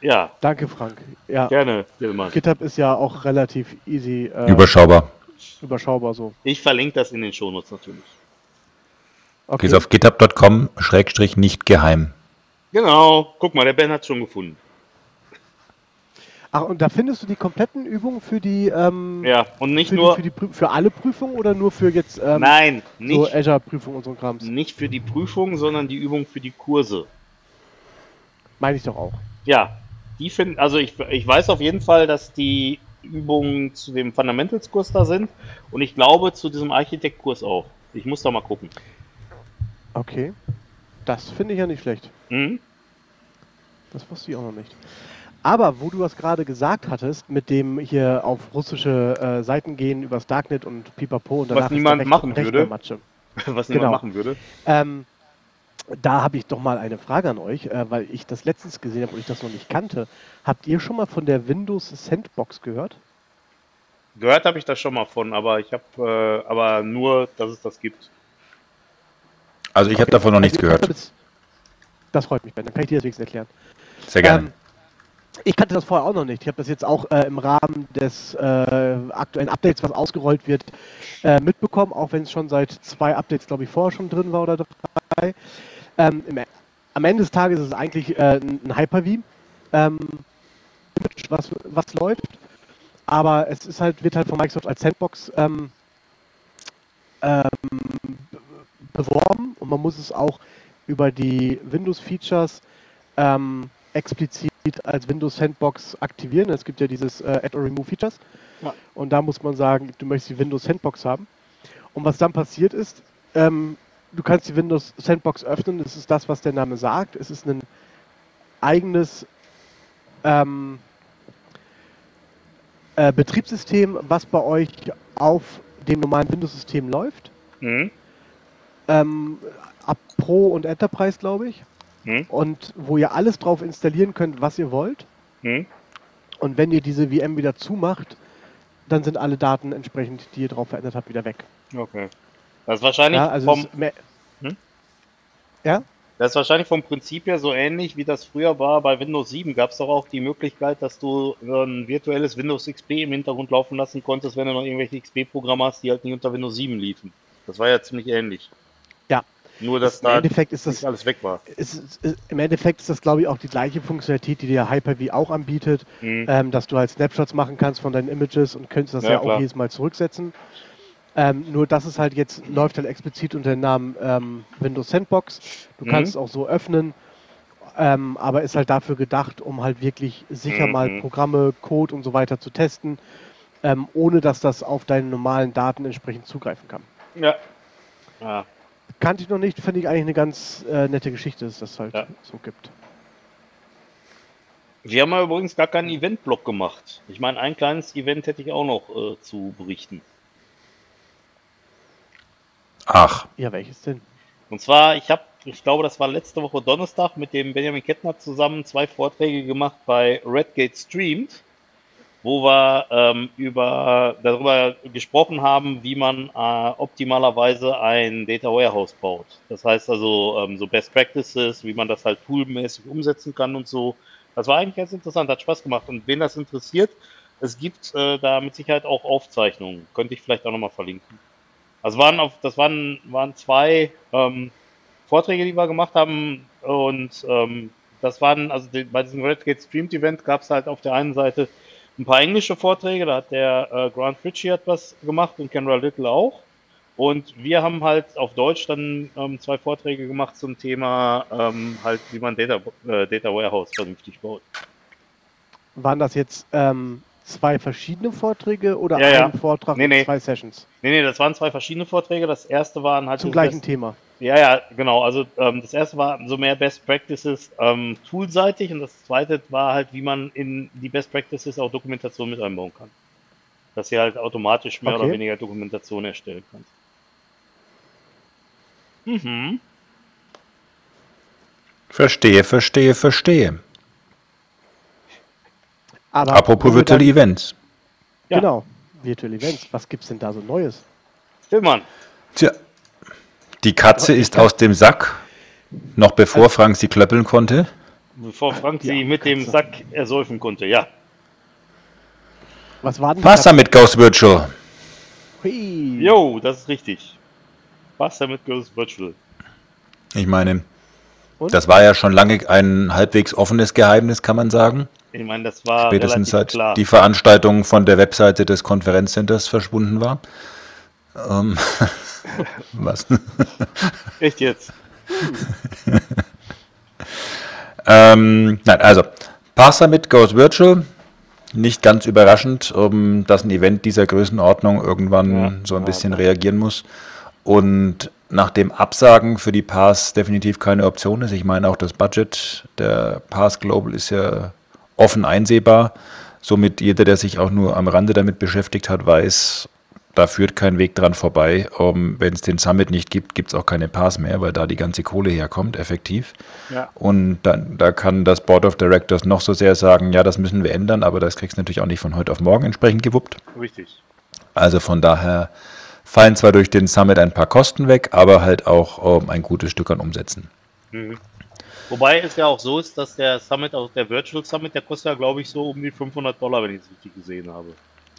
Ja, Danke, Frank. Ja, gerne, Tillmann. GitHub ist ja auch relativ easy äh, überschaubar. überschaubar so. Ich verlinke das in den Shownotes natürlich. Okay. Gehst auf github.com, Schrägstrich nicht geheim. Genau, guck mal, der Ben hat schon gefunden. Ach, und da findest du die kompletten Übungen für die, ähm, Ja, und nicht für, nur. die, für, die für alle Prüfungen oder nur für jetzt ähm, nein, so nicht, Azure-Prüfungen und so ein Krams? nicht für die Prüfung, sondern die Übung für die Kurse. Meine ich doch auch. Ja, die finden, also ich, ich weiß auf jeden Fall, dass die Übungen zu dem Fundamentals-Kurs da sind und ich glaube zu diesem Architekt-Kurs auch. Ich muss da mal gucken. Okay. Das finde ich ja nicht schlecht. Mhm. Das wusste ich auch noch nicht. Aber wo du das gerade gesagt hattest, mit dem hier auf russische äh, Seiten gehen, übers Darknet und Pipapo und Was ist niemand der Recht- machen würde. Rechnermatsche. Was niemand Genau. machen würde. Ähm, da habe ich doch mal eine Frage an euch, äh, weil ich das letztens gesehen habe und ich das noch nicht kannte. Habt ihr schon mal von der Windows Sandbox gehört? Gehört habe ich das schon mal von, aber ich habe äh, aber nur, dass es das gibt. Also ich habe davon noch nichts Also ich kannte gehört. Das, das freut mich, Ben. Dann kann ich dir das wenigstens erklären. Sehr gerne. Ähm, ich kannte das vorher auch noch nicht. Ich habe das jetzt auch äh, im Rahmen des äh, aktuellen Updates, was ausgerollt wird, äh, mitbekommen, auch wenn es schon seit zwei Updates, glaube ich, vorher schon drin war oder drei. Ähm, im, am Ende des Tages ist es eigentlich äh, ein ein Hyper-V, ähm, was, was läuft. Aber es ist halt, wird halt von Microsoft als Sandbox ähm, ähm, beworben und man muss es auch über die Windows-Features ähm, explizit als Windows Sandbox aktivieren. Es gibt ja dieses äh, Add or Remove Features. Ja. Und da muss man sagen, du möchtest die Windows Sandbox haben. Und was dann passiert ist, ähm, du kannst die Windows Sandbox öffnen. Das ist das, was der Name sagt. Es ist ein eigenes ähm, äh, Betriebssystem, was bei euch auf dem normalen Windows-System läuft. Mhm. Ähm, ab Pro und Enterprise, glaube ich. Mhm. Und wo ihr alles drauf installieren könnt, was ihr wollt. Mhm. Und wenn ihr diese VM wieder zumacht, dann sind alle Daten entsprechend, die ihr drauf verändert habt, wieder weg. Okay. Das ist wahrscheinlich Ja, also vom, Hm? ja? Das ist wahrscheinlich vom Prinzip her so ähnlich, wie das früher war. Bei Windows 7 gab es doch auch die Möglichkeit, dass du ein virtuelles Windows XP im Hintergrund laufen lassen konntest, wenn du noch irgendwelche XP-Programme hast, die halt nicht unter Windows 7 liefen. Das war ja ziemlich ähnlich. Nur, dass Im da Endeffekt ist das nicht alles weg war. es ist, es- im Endeffekt ist das, glaube ich, auch die gleiche Funktionalität, die dir Hyper-V auch anbietet, Mhm. ähm, dass du halt Snapshots machen kannst von deinen Images und könntest das Ja, ja, auch jedes Mal zurücksetzen. Ähm, nur das ist halt jetzt, läuft halt explizit unter dem Namen ähm, Windows Sandbox. Du Mhm. kannst es auch so öffnen, ähm, aber ist halt dafür gedacht, um halt wirklich sicher mal Mhm. Programme, Code und so weiter zu testen, ähm, ohne dass das auf deine normalen Daten entsprechend zugreifen kann. Ja. Ja. Kannte ich noch nicht, finde ich eigentlich eine ganz äh, nette Geschichte, dass das halt Ja. so gibt. Wir haben ja übrigens gar keinen Event-Block gemacht. Ich meine, ein kleines Event hätte ich auch noch äh, zu berichten. Ach, Ja, welches denn? Und zwar, ich habe, ich glaube, das war letzte Woche Donnerstag mit dem Benjamin Kettner zusammen zwei Vorträge gemacht bei Redgate Streamed, wo wir ähm, über, darüber gesprochen haben, wie man äh, optimalerweise ein Data Warehouse baut. Das heißt also ähm, so Best Practices, wie man das halt toolmäßig umsetzen kann und so. Das war eigentlich ganz interessant, hat Spaß gemacht. Und wen das interessiert, es gibt äh, da mit Sicherheit auch Aufzeichnungen. Könnte ich vielleicht auch nochmal verlinken. Also waren auf, das waren, waren zwei ähm, Vorträge, die wir gemacht haben. Und ähm, das waren, also die, bei diesem Redgate Streamed Event gab es halt auf der einen Seite ein paar englische Vorträge, da hat der äh, Grant Ritchie hat was gemacht und Kendra Little auch. Und wir haben halt auf Deutsch dann ähm, zwei Vorträge gemacht zum Thema ähm, halt, wie man Data, äh, Data Warehouse vernünftig baut. Waren das jetzt ähm, zwei verschiedene Vorträge oder Ja, ja. ein Vortrag Nee, nee. zwei Sessions Nee, nee, das waren zwei verschiedene Vorträge. Das erste waren halt zum gleichen Thema? Ja, ja, genau. Also ähm, das erste war so mehr Best Practices ähm, toolseitig und das zweite war halt, wie man in die Best Practices auch Dokumentation mit einbauen kann. Dass sie halt automatisch mehr Okay. oder weniger Dokumentation erstellen kannst. Mhm. verstehe, verstehe, verstehe. Aber Apropos dann- Events. Ja. Genau, Virtual Events. Was gibt's denn da so Neues? Stillmann. Tja, die Katze ist aus dem Sack, noch bevor Frank sie klöppeln konnte. Bevor Frank sie arme mit dem. Sack ersäufen konnte, ja. Was war denn Wasser mit Ghost Virtual. Hui. Jo, das ist richtig. Was damit Ghost Virtual? Ich meine, Und? das war ja schon lange ein halbwegs offenes Geheimnis, kann man sagen. Ich meine, das war Spätestens seit klar. die Veranstaltung von der Webseite des Konferenzcenters verschwunden war. Ähm, was? Echt jetzt? ähm, nein, also Pass Summit goes virtual. Nicht ganz überraschend, um, dass ein Event dieser Größenordnung irgendwann Ja. so ein bisschen ja. reagieren muss. Und nach dem Absagen für die Pass definitiv keine Option ist. Ich meine, auch das Budget der Pass Global ist ja offen einsehbar. Somit jeder, der sich auch nur am Rande damit beschäftigt hat, weiß, da führt kein Weg dran vorbei. Um, Wenn es den Summit nicht gibt, gibt es auch keine Pass mehr, weil da die ganze Kohle herkommt, effektiv. Ja. Und dann, da kann das Board of Directors noch so sehr sagen, ja, das müssen wir ändern, aber das kriegst du natürlich auch nicht von heute auf morgen entsprechend gewuppt. Richtig. Also von daher fallen zwar durch den Summit ein paar Kosten weg, aber halt auch ähm, ein gutes Stück an Umsätzen. Wobei es ja auch so ist, dass der Summit, also der Virtual Summit, der kostet ja, glaube ich, so um die 500 Dollar, wenn ich es richtig gesehen habe.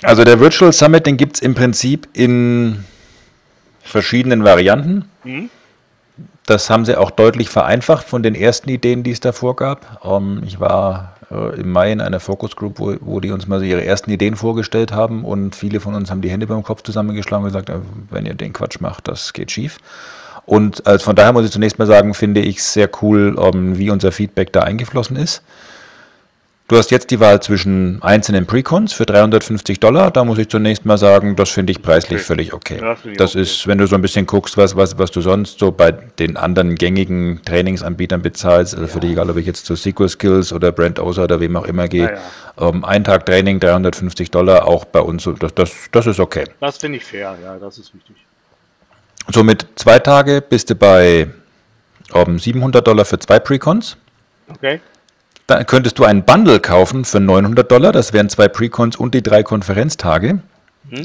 Also der Virtual Summit, den gibt es im Prinzip in verschiedenen Varianten. Mhm. Das haben sie auch deutlich vereinfacht von den ersten Ideen, die es davor gab. Ähm, ich war äh, im Mai in einer Focus Group, wo, wo die uns mal so ihre ersten Ideen vorgestellt haben und viele von uns haben die Hände beim Kopf zusammengeschlagen und gesagt, äh, wenn ihr den Quatsch macht, das geht schief. Und also von daher muss ich zunächst mal sagen, finde ich es sehr cool, ähm, wie unser Feedback da eingeflossen ist. Du hast jetzt die Wahl zwischen einzelnen Precons für 350 Dollar. Da muss ich zunächst mal sagen, das finde ich preislich Okay. völlig okay. Ja, das ist, wenn du so ein bisschen guckst, was, was, was du sonst so bei den anderen gängigen Trainingsanbietern bezahlst, also für dich egal, ob ich jetzt zu SQL Skills oder Brand Osa oder wem auch immer gehe, ähm, ein Tag Training 350 Dollar, auch bei uns, das, das, das ist okay. Das finde ich fair, ja, das ist wichtig. Somit zwei Tage bist du bei ähm, 700 Dollar für zwei Precons. Okay. Dann könntest du einen Bundle kaufen für 900 Dollar. Das wären zwei Precons und die drei Konferenztage.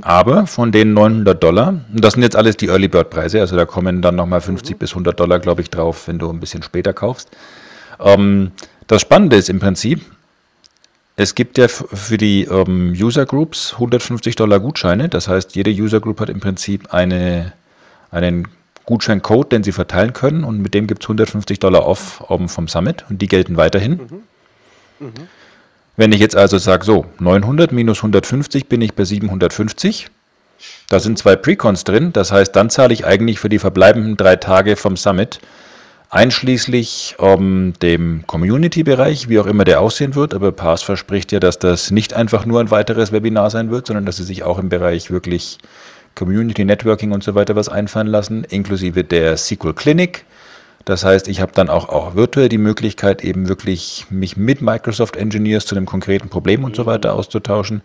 Aber von den 900 Dollar, und das sind jetzt alles die Early Bird Preise, also da kommen dann nochmal 50 bis 100 Dollar, glaube ich, drauf, wenn du ein bisschen später kaufst. Ähm, das Spannende ist im Prinzip, es gibt ja für die ähm, User Groups 150 Dollar Gutscheine. Das heißt, jede User Group hat im Prinzip eine, einen Gutscheincode, den sie verteilen können und mit dem gibt es 150 Dollar off ähm, vom Summit und die gelten weiterhin. Wenn ich jetzt also sage, so, 900 minus 150 bin ich bei 750. Da sind zwei Precons drin. Das heißt, dann zahle ich eigentlich für die verbleibenden drei Tage vom Summit einschließlich ähm, dem Community-Bereich, wie auch immer der aussehen wird. Aber Pass verspricht ja, dass das nicht einfach nur ein weiteres Webinar sein wird, sondern dass sie sich auch im Bereich wirklich Community Networking und so weiter was einfallen lassen, inklusive der SQL Clinic. Das heißt, ich habe dann auch, auch virtuell die Möglichkeit, eben wirklich mich mit Microsoft Engineers zu einem konkreten Problem und so weiter auszutauschen,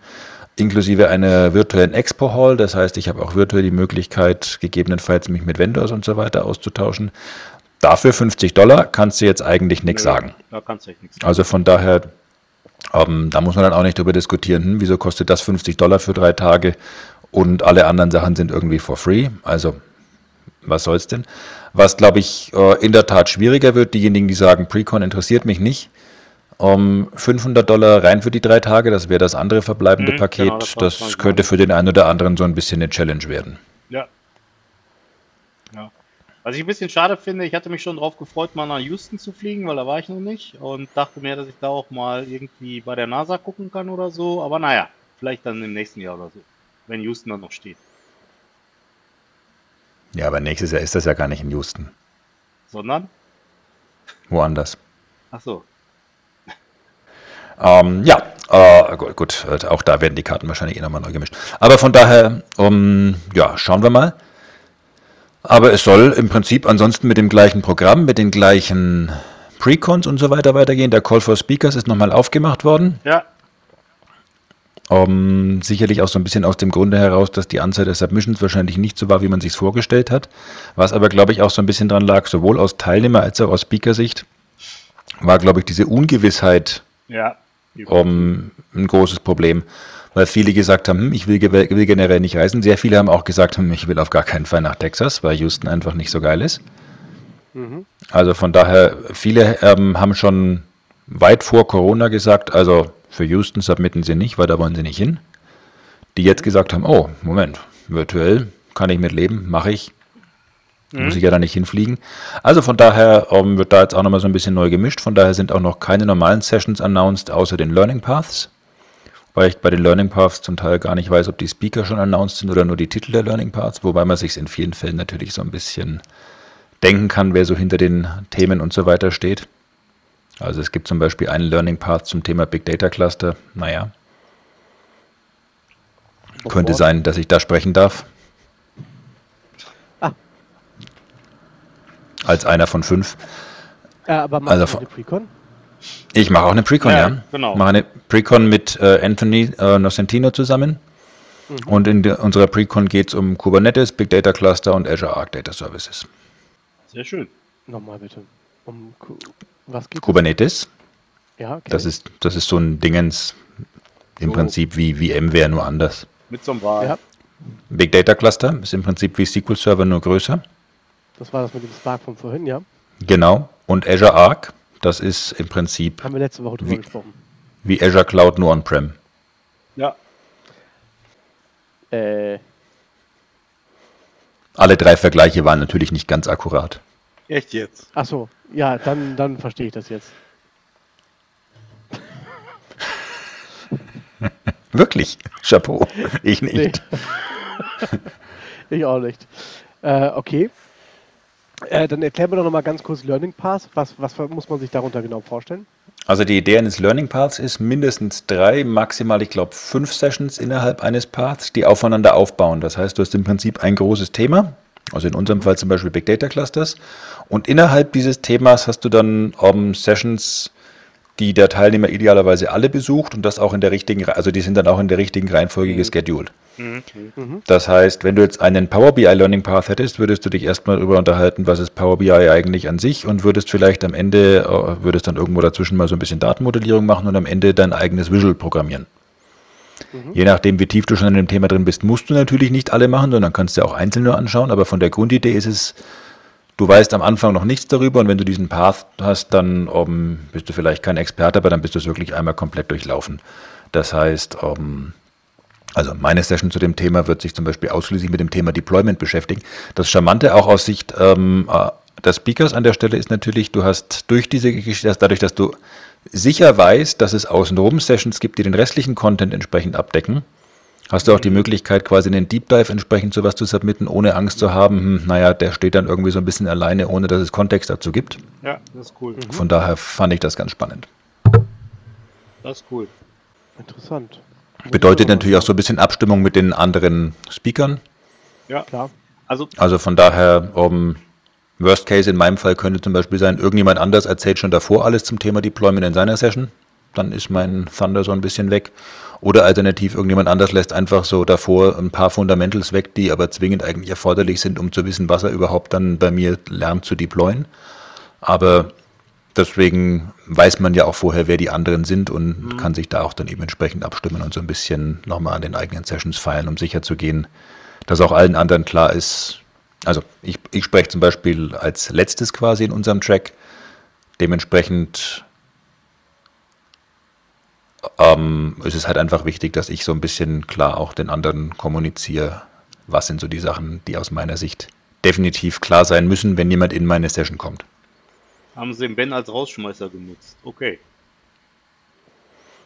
inklusive einer virtuellen Expo Hall. Das heißt, ich habe auch virtuell die Möglichkeit, gegebenenfalls mich mit Vendors und so weiter auszutauschen. Dafür 50 Dollar kannst du jetzt eigentlich nichts sagen. Da kannst du echt nichts sagen. Also von daher, ähm, da muss man dann auch nicht drüber diskutieren, hm, wieso kostet das 50 Dollar für drei Tage und alle anderen Sachen sind irgendwie for free. Also was soll's denn? Was, glaube ich, äh, in der Tat schwieriger wird, diejenigen, die sagen, Precon interessiert mich nicht, um 500 Dollar rein für die drei Tage, das wäre das andere verbleibende Mhm, Paket. genau, das das könnte für den einen oder anderen so ein bisschen eine Challenge werden. Ja. ja. Was ich ein bisschen schade finde, ich hatte mich schon drauf gefreut, mal nach Houston zu fliegen, weil da war ich noch nicht und dachte mir, dass ich da auch mal irgendwie bei der NASA gucken kann oder so. Aber naja, vielleicht dann im nächsten Jahr oder so, wenn Houston dann noch steht. Ja, aber nächstes Jahr ist das ja gar nicht in Houston. Sondern? Woanders. Ach so. Ähm, ja, äh, gut, gut, äh, auch da werden die Karten wahrscheinlich eh nochmal neu gemischt. Aber von daher, um, ja, schauen wir mal. Aber es soll im Prinzip ansonsten mit dem gleichen Programm, mit den gleichen Precons und so weiter weitergehen. Der Call for Speakers ist nochmal aufgemacht worden. Ja, Um, sicherlich auch so ein bisschen aus dem Grunde heraus, dass die Anzahl der Submissions wahrscheinlich nicht so war, wie man sich vorgestellt hat. Was aber, glaube ich, auch so ein bisschen dran lag, sowohl aus Teilnehmer- als auch aus Speakersicht, war, glaube ich, diese Ungewissheit ja. um, ein großes Problem. Weil viele gesagt haben, hm, ich will, will generell nicht reisen. Sehr viele haben auch gesagt, hm, ich will auf gar keinen Fall nach Texas, weil Houston einfach nicht so geil ist. Also von daher, viele ähm, haben schon weit vor Corona gesagt, also für Houston submitten sie nicht, weil da wollen sie nicht hin. Die jetzt gesagt haben, oh, Moment, virtuell kann ich mit leben, mache ich. Muss ich ja da nicht hinfliegen. Also von daher ähm, wird da jetzt auch nochmal so ein bisschen neu gemischt. Von daher sind auch noch keine normalen Sessions announced, außer den Learning Paths. Weil ich bei den Learning Paths zum Teil gar nicht weiß, ob die Speaker schon announced sind oder nur die Titel der Learning Paths, wobei man sich in vielen Fällen natürlich so ein bisschen denken kann, wer so hinter den Themen und so weiter steht. Also es gibt zum Beispiel einen Learning Path zum Thema Big Data Cluster. Naja, könnte sein, dass ich da sprechen darf. Ah. Als einer von fünf. Äh, aber machst Also du eine Precon? Ich mache auch eine Precon, Ja, ja. genau. Mache eine Precon mit äh, Anthony äh, Nocentino zusammen. Und in der, unserer Precon geht es um Kubernetes, Big Data Cluster und Azure Arc Data Services. Sehr schön. Nochmal bitte. Um was geht Kubernetes, Ja, okay. das ist, das ist so ein Dingens im So. Prinzip wie VMware, nur anders. Mit so einem Wahl. Ja, Big Data Cluster ist im Prinzip wie SQL Server, nur größer. das war das mit dem Spark von vorhin, ja. Genau. Und Azure Arc, das ist im Prinzip Haben wir letzte Woche drüber Wie- gesprochen. wie Azure Cloud, nur on-prem. Ja. Äh, Alle drei Vergleiche waren natürlich nicht ganz akkurat. Echt jetzt? ach so, ja, dann, dann verstehe ich das jetzt. Wirklich. Chapeau. Ich nicht. Nee. ich auch nicht. Äh, okay. Äh, dann erklär mir doch nochmal ganz kurz Learning Path. Was, was muss man sich darunter genau vorstellen? Also die Idee eines Learning Paths ist mindestens drei, maximal, ich glaube, fünf Sessions innerhalb eines Paths, die aufeinander aufbauen. Das heißt, du hast im Prinzip ein großes Thema, also in unserem Fall zum Beispiel Big Data Clusters. Und innerhalb dieses Themas hast du dann um, Sessions, die der Teilnehmer idealerweise alle besucht und das auch in der richtigen, also die sind dann auch in der richtigen Reihenfolge gescheduled. Das heißt, wenn du jetzt einen Power BI Learning Path hättest, würdest du dich erstmal darüber unterhalten, was ist Power BI eigentlich an sich und würdest vielleicht am Ende, äh, würdest dann irgendwo dazwischen mal so ein bisschen Datenmodellierung machen und am Ende dein eigenes Visual programmieren. Je nachdem, wie tief du schon in dem Thema drin bist, musst du natürlich nicht alle machen, sondern kannst dir auch einzeln nur anschauen, aber von der Grundidee ist es, du weißt am Anfang noch nichts darüber und wenn du diesen Path hast, dann um, bist du vielleicht kein Experte, aber dann bist du es wirklich einmal komplett durchlaufen. Das heißt, um, also meine Session zu dem Thema wird sich zum Beispiel ausschließlich mit dem Thema Deployment beschäftigen. Das Charmante auch aus Sicht ähm, äh, des Speakers an der Stelle ist natürlich, du hast durch diese Geschichte, dadurch, dass du sicher weißt, dass es außenrum Sessions gibt, die den restlichen Content entsprechend abdecken, hast du auch die Möglichkeit, quasi einen Deep Dive entsprechend sowas zu submitten, ohne Angst zu haben, hm, naja, der steht dann irgendwie so ein bisschen alleine, ohne dass es Kontext dazu gibt. Ja, das ist cool. Von daher fand ich das ganz spannend. Das ist cool. Interessant. Bedeutet natürlich auch so ein bisschen Abstimmung mit den anderen Speakern. Ja. Klar. Also, Also von daher, um, Worst Case in meinem Fall könnte zum Beispiel sein, irgendjemand anders erzählt schon davor alles zum Thema Deployment in seiner Session. Dann ist mein Thunder so ein bisschen weg. Oder alternativ, irgendjemand anders lässt einfach so davor ein paar Fundamentals weg, die aber zwingend eigentlich erforderlich sind, um zu wissen, was er überhaupt dann bei mir lernt zu deployen. Aber deswegen weiß man ja auch vorher, wer die anderen sind und kann sich da auch dann eben entsprechend abstimmen und so ein bisschen nochmal an den eigenen Sessions feilen, um sicher zu gehen, dass auch allen anderen klar ist. Also ich, ich spreche zum Beispiel als letztes quasi in unserem Track. Dementsprechend ähm, ist es halt einfach wichtig, dass ich so ein bisschen klar auch den anderen kommuniziere, was sind so die Sachen, die aus meiner Sicht definitiv klar sein müssen, wenn jemand in meine Session kommt. haben sie den Ben als Rausschmeißer genutzt. Okay.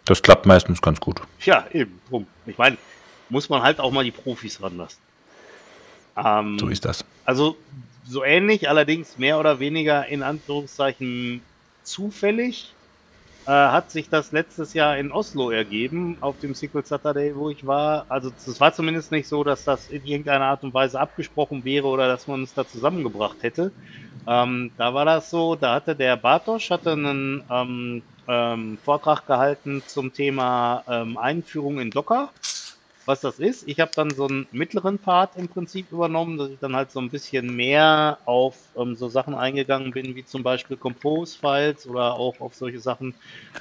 Das klappt meistens ganz gut. Ja, eben, drum. Ich meine, muss man halt auch mal die Profis ranlassen. Ähm, So ist das. Also so ähnlich, allerdings mehr oder weniger in Anführungszeichen zufällig äh, hat sich das letztes Jahr in Oslo ergeben, auf dem Sequel Saturday, wo ich war. Also es war zumindest nicht so, dass das in irgendeiner Art und Weise abgesprochen wäre oder dass man uns da zusammengebracht hätte. Ähm, da war das so, da hatte der Bartosch hatte einen ähm, ähm, Vortrag gehalten zum Thema ähm, Einführung in Docker was das ist. Ich habe dann so einen mittleren Part im Prinzip übernommen, dass ich dann halt so ein bisschen mehr auf ähm, so Sachen eingegangen bin, wie zum Beispiel Compose-Files oder auch auf solche Sachen,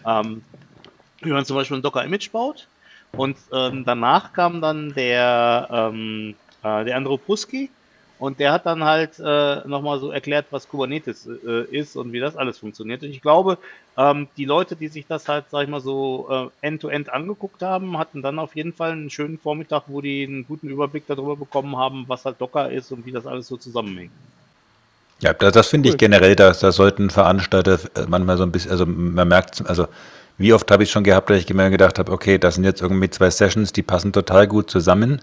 ähm, wie man zum Beispiel ein Docker-Image baut. Und ähm, danach kam dann der, ähm, äh, der Andrew Pruski und der hat dann halt äh, nochmal so erklärt, was Kubernetes äh, ist und wie das alles funktioniert. Und ich glaube, ähm, die Leute, die sich das halt, sag ich mal, so äh, end-to-end angeguckt haben, hatten dann auf jeden Fall einen schönen Vormittag, wo die einen guten Überblick darüber bekommen haben, was halt Docker ist und wie das alles so zusammenhängt. Ja, das, das finde ich generell, da, da sollten Veranstalter äh, manchmal so ein bisschen, also man merkt, also wie oft habe ich schon gehabt, dass ich mir gedacht habe, okay, das sind jetzt irgendwie zwei Sessions, die passen total gut zusammen,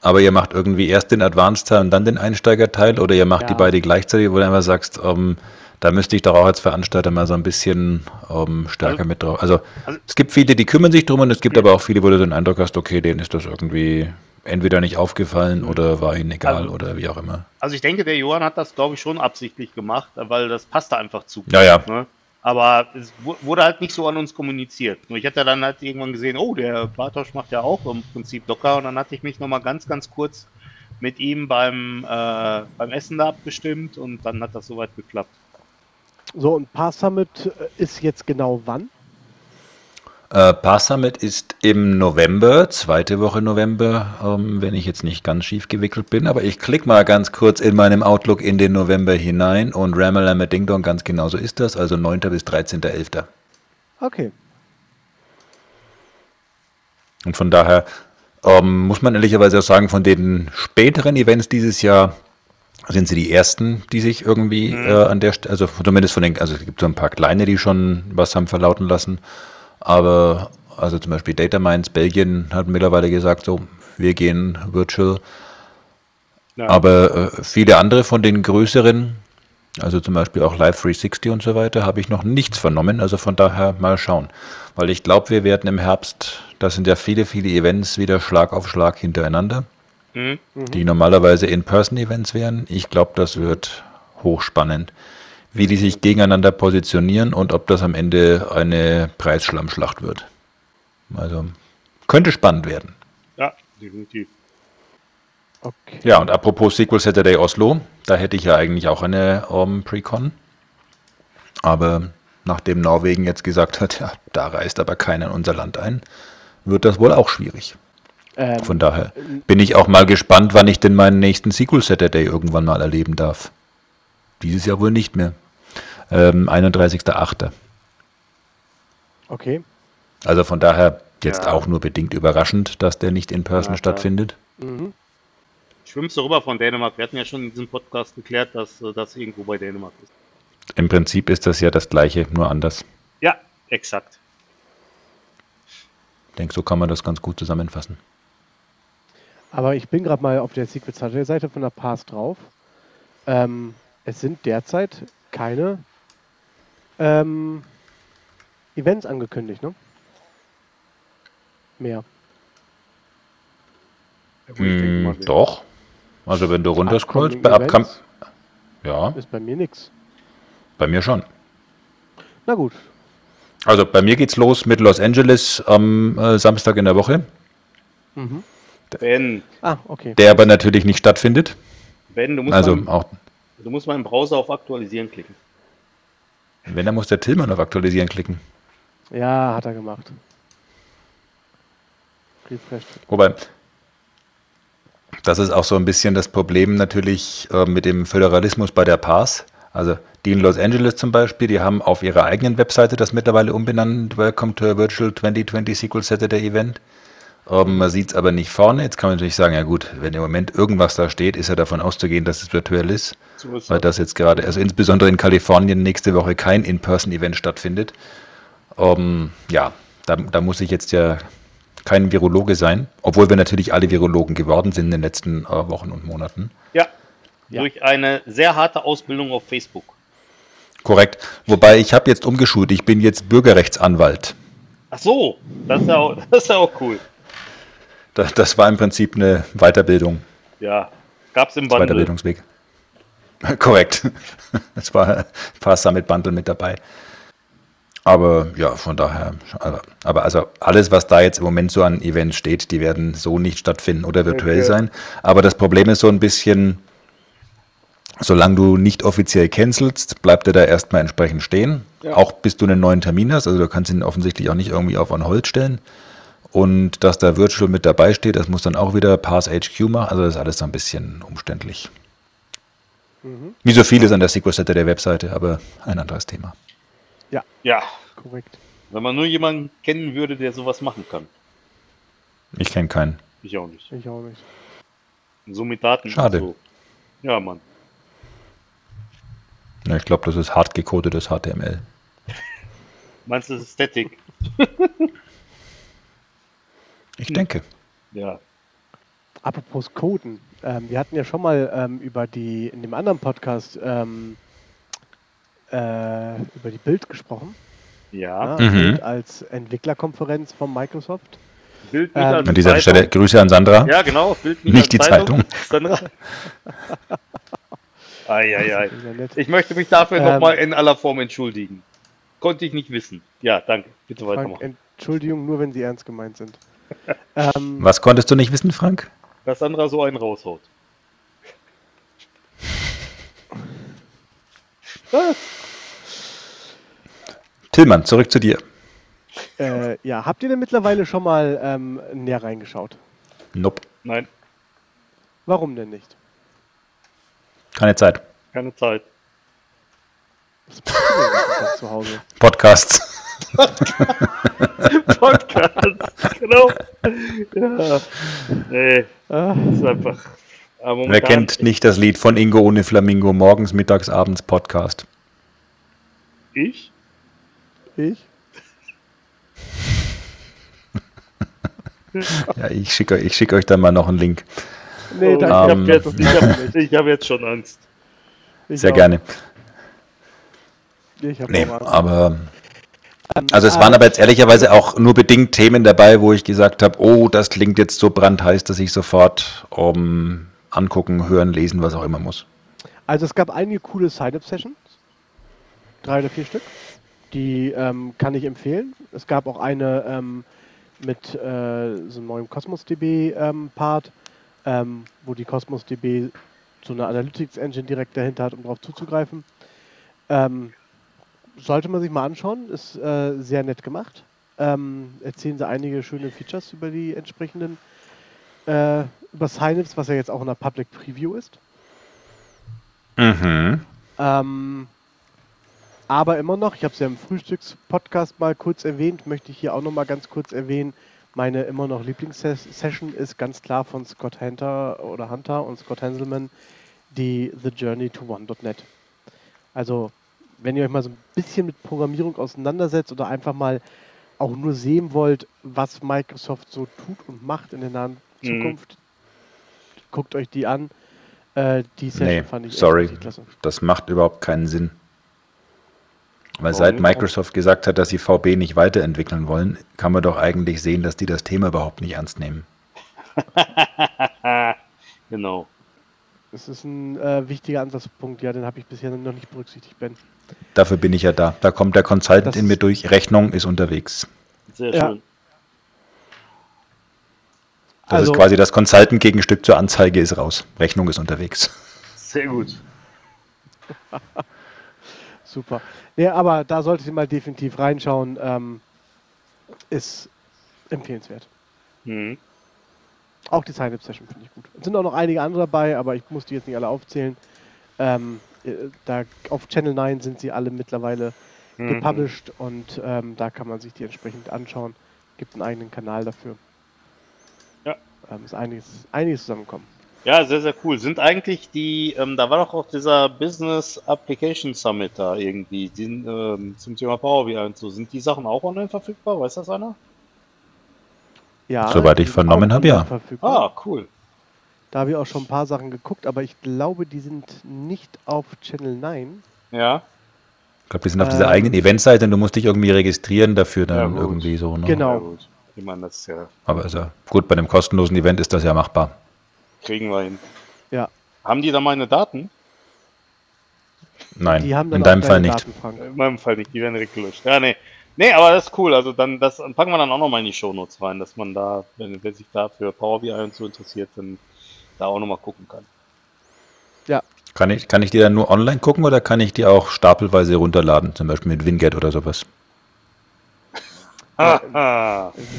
aber ihr macht irgendwie erst den Advanced-Teil und dann den Einsteiger-Teil oder ihr macht Ja. die beide gleichzeitig, wo du einfach sagst, ähm, Da müsste ich doch auch als Veranstalter mal so ein bisschen ähm, stärker Also- mit drauf. Also, also- es gibt viele, die kümmern sich drum und es gibt aber auch viele, wo du den Eindruck hast, okay, denen ist das irgendwie entweder nicht aufgefallen oder war ihnen egal Also- oder wie auch immer. Also ich denke, der Johann hat das, glaube ich, schon absichtlich gemacht, weil das passte einfach zu. Ja, ja. Ne? Aber es wu- wurde halt nicht so an uns kommuniziert. Nur ich hatte dann halt irgendwann gesehen, oh, der Bartosch macht ja auch im Prinzip Docker und dann hatte ich mich nochmal ganz, ganz kurz mit ihm beim, äh, beim Essen da abgestimmt und dann hat das soweit geklappt. So, und Pass Summit äh, ist jetzt genau wann? Äh, Pass Summit ist im November, zweite Woche November, ähm, wenn ich jetzt nicht ganz schief gewickelt bin. Aber ich klicke mal ganz kurz in meinem Outlook in den November hinein und Ramalama Ding Dong, ganz genau so ist das. Also 9. bis 13.11. Okay. Und von daher ähm, muss man ehrlicherweise auch sagen, von den späteren Events dieses Jahr sind sie die ersten, die sich irgendwie äh, an der Stelle, also zumindest von den, also es gibt so ein paar kleine, die schon was haben verlauten lassen, aber also zum Beispiel Data Minds Belgien hat mittlerweile gesagt, so, wir gehen virtual, Ja. aber äh, viele andere von den größeren, also zum Beispiel auch Live 360 und so weiter, habe ich noch nichts vernommen. Also von daher mal schauen. Weil ich glaube, wir werden im Herbst, das sind ja viele, viele Events wieder Schlag auf Schlag hintereinander, Mhm. die normalerweise In-Person-Events wären. Ich glaube, das wird hochspannend, wie die sich gegeneinander positionieren und ob das am Ende eine Preisschlammschlacht wird. Also könnte spannend werden. Ja, definitiv. Okay. Ja, und apropos Sequel Saturday Oslo, da hätte ich ja eigentlich auch eine ähm, Pre-Con. Aber nachdem Norwegen jetzt gesagt hat, ja, da reist aber keiner in unser Land ein, wird das wohl auch schwierig. Ähm, Von daher bin ich auch mal gespannt, wann ich denn meinen nächsten Sequel Saturday irgendwann mal erleben darf. Dieses Jahr wohl nicht mehr. Ähm, 31.08. okay. Also von daher jetzt Ja. auch nur bedingt überraschend, dass der nicht in Person Ja, stattfindet. Schwimmst du rüber von Dänemark? Wir hatten ja schon in diesem Podcast geklärt, dass äh, das irgendwo bei Dänemark ist. Im Prinzip ist das ja das gleiche, nur anders. Ja, exakt. Ich denke, so kann man das ganz gut zusammenfassen. Aber ich bin gerade mal auf der Secret Seite von der Pass drauf. Ähm, es sind derzeit keine ähm, Events angekündigt, ne? Mehr. Mal, Mm, doch. Also wenn du runterscrollst, bei Events Ja, ist bei mir nichts. bei mir schon. Na gut. Also bei mir geht's los mit Los Angeles am äh, Samstag in der Woche, Ben, Ah, okay. der aber natürlich nicht stattfindet. Ben, du musst, Also mal, auch, du musst mal im Browser auf Aktualisieren klicken. wenn, dann muss der Tillmann auf Aktualisieren klicken. Ja, hat er gemacht. Refreshed. Wobei, das ist auch so ein bisschen das Problem natürlich äh, mit dem Föderalismus bei der PAS. Also die in Los Angeles zum Beispiel, die haben auf ihrer eigenen Webseite das mittlerweile umbenannt, Welcome to a Virtual 2020 Sequel Saturday Event. Ähm, man sieht es aber nicht vorne. Jetzt kann man natürlich sagen, ja gut, wenn im Moment irgendwas da steht, ist ja davon auszugehen, dass es virtuell ist. So ist Weil das. jetzt gerade, also insbesondere in Kalifornien nächste Woche kein In-Person-Event stattfindet. Ähm, ja, da, da muss ich jetzt ja kein Virologe sein, obwohl wir natürlich alle Virologen geworden sind in den letzten äh, Wochen und Monaten. Ja, Ja. durch eine sehr harte Ausbildung auf Facebook. Korrekt. Wobei ich habe jetzt umgeschult, ich bin jetzt Bürgerrechtsanwalt. Ach so, das ist ja auch, das ist ja auch cool. Das, das war im Prinzip eine Weiterbildung, Ja, gab's im Bundle. Weiterbildungsweg. Korrekt. Es war ein paar Summit Bundle mit dabei. Aber ja, von daher, aber, aber also alles, was da jetzt im Moment so an Events steht, die werden so nicht stattfinden oder virtuell Okay. sein. Aber das Problem ist so ein bisschen, solange du nicht offiziell cancelst, bleibt er da erstmal entsprechend stehen. Ja. Auch bis du einen neuen Termin hast. Also du kannst ihn offensichtlich auch nicht irgendwie auf on hold stellen. Und dass da Virtual mit dabei steht, das muss dann auch wieder Pass HQ machen. Also das ist alles so ein bisschen umständlich. Wie so vieles an der Setter der Webseite, aber ein anderes Thema. Ja, Korrekt. wenn man nur jemanden kennen würde, der sowas machen kann. Ich kenne keinen. Ich auch nicht. Ich auch nicht. Und so mit Daten. Schade. So. Ja, Mann. Ja, ich glaube, das ist hart gecodetes HTML. Meinst du, das ist Static? Ich denke. Ja. Apropos Coden. Ähm, wir hatten ja schon mal ähm, über die, in dem anderen Podcast, ähm, äh, über die Bild gesprochen. Ja. Ja, Mhm. Bild als Entwicklerkonferenz von Microsoft. Bild Ähm, An dieser Zeitung. Stelle Grüße an Sandra. Ja, genau. Bild Nicht die Zeitung. Sandra. Eieiei. Sehr nett. Ich möchte mich dafür Ähm, nochmal in aller Form entschuldigen. Konnte ich nicht wissen. Ja, danke. Bitte Frank, weitermachen. Entschuldigung, nur wenn sie ernst gemeint sind. ähm, Was konntest du nicht wissen, Frank? Dass Sandra so einen raushaut. Tillmann, zurück zu dir. äh, ja, habt ihr denn mittlerweile schon mal ähm, näher reingeschaut? Nope. Nein, Warum denn nicht? Keine Zeit. keine Zeit. Was denn zu Hause? Podcasts. Podcast. genau. Ja. Nee, Ah, das ist einfach. Wer kennt nicht das Lied von Ingo ohne Flamingo? Morgens, mittags, abends Podcast. Ich? ich? Ja, ich schicke ich schick euch dann mal noch einen Link. Nee, danke. Ähm, ich habe jetzt, ich hab, ich hab jetzt schon Angst. Ich Sehr auch. gerne. Ich Nee, aber. Also es waren aber jetzt ehrlicherweise auch nur bedingt Themen dabei, wo ich gesagt habe, oh, das klingt jetzt so brandheiß, dass ich sofort um, angucken, hören, lesen, was auch immer muss. Also es gab einige coole Sign-Up-Sessions. Drei oder vier Stück. Die ähm, kann ich empfehlen. Es gab auch eine ähm, mit äh, so einem neuen Cosmos DB ähm, Part, ähm, wo die Cosmos DB so eine Analytics Engine direkt dahinter hat, um darauf zuzugreifen. Ähm, sollte man sich mal anschauen, ist äh, sehr nett gemacht. Ähm, erzählen sie einige schöne Features über die entsprechenden äh, über Signups, was ja jetzt auch in der Public Preview ist. Mhm. Ähm, aber immer noch, ich habe es ja im Frühstückspodcast mal kurz erwähnt, möchte ich hier auch noch mal ganz kurz erwähnen. Meine immer noch Lieblingssession ist ganz klar von Scott Hunter oder Hunter und Scott Hanselman die The Journey to One.net. Also, wenn ihr euch mal so ein bisschen mit Programmierung auseinandersetzt oder einfach mal auch nur sehen wollt, was Microsoft so tut und macht in der nahen Mhm. Zukunft, guckt euch die an. Äh, die Session Nee, fand ich sorry, das macht überhaupt keinen Sinn. Weil Warum seit? Microsoft gesagt hat, dass sie VB nicht weiterentwickeln wollen, kann man doch eigentlich sehen, dass die das Thema überhaupt nicht ernst nehmen. Genau. Das ist ein äh, wichtiger Ansatzpunkt, ja, den habe ich bisher noch nicht berücksichtigt, Ben. Dafür bin ich ja da. Da kommt der Consultant Das- in mir durch. Rechnung ist unterwegs. Sehr Ja. schön. Das Also- ist quasi das Consultant-Gegenstück zur Anzeige ist raus. Rechnung ist unterwegs. Sehr gut. Super. Ja, aber da solltet ihr mal definitiv reinschauen. Ähm, ist empfehlenswert. Mhm. Auch die Sign-Up-Session finde ich gut. Es sind auch noch einige andere dabei, aber ich muss die jetzt nicht alle aufzählen. Ähm, äh, da auf Channel 9 sind sie alle mittlerweile Mhm. gepublished und ähm, da kann man sich die entsprechend anschauen. Gibt einen eigenen Kanal dafür. Ja. Ähm, ist einiges, einiges zusammengekommen. Ja, sehr, sehr cool. Sind eigentlich die, ähm, da war doch auch dieser Business Application Summit da irgendwie, die, ähm, zum Thema Power BI und so. Sind die Sachen auch online verfügbar? Weiß das einer? Ja, Soweit die ich vernommen habe, ja. Ah, cool. Da habe ich auch schon ein paar Sachen geguckt, aber ich glaube, die sind nicht auf Channel 9. Ja. Ich glaube, die sind auf Ähm. dieser eigenen Eventseite und du musst dich irgendwie registrieren dafür dann Ja, irgendwie so. Ne? Genau. Ja. Ich meine, das ist ja, Aber ist ja gut, bei einem kostenlosen Event ist das ja machbar. kriegen wir hin. Ja, Haben die da meine Daten? Nein, die haben dann in deinem Fall nicht. Daten. In meinem Fall nicht, die werden direkt gelöscht. Ja, nee. Nee, aber das ist cool. Also dann, das packen wir dann auch nochmal in die Shownotes rein, dass man da, wenn, wer sich da für Power BI und so interessiert, dann da auch nochmal gucken kann. Ja, Kann ich, kann ich die dann nur online gucken oder kann ich die auch stapelweise runterladen, zum Beispiel mit Winget oder sowas?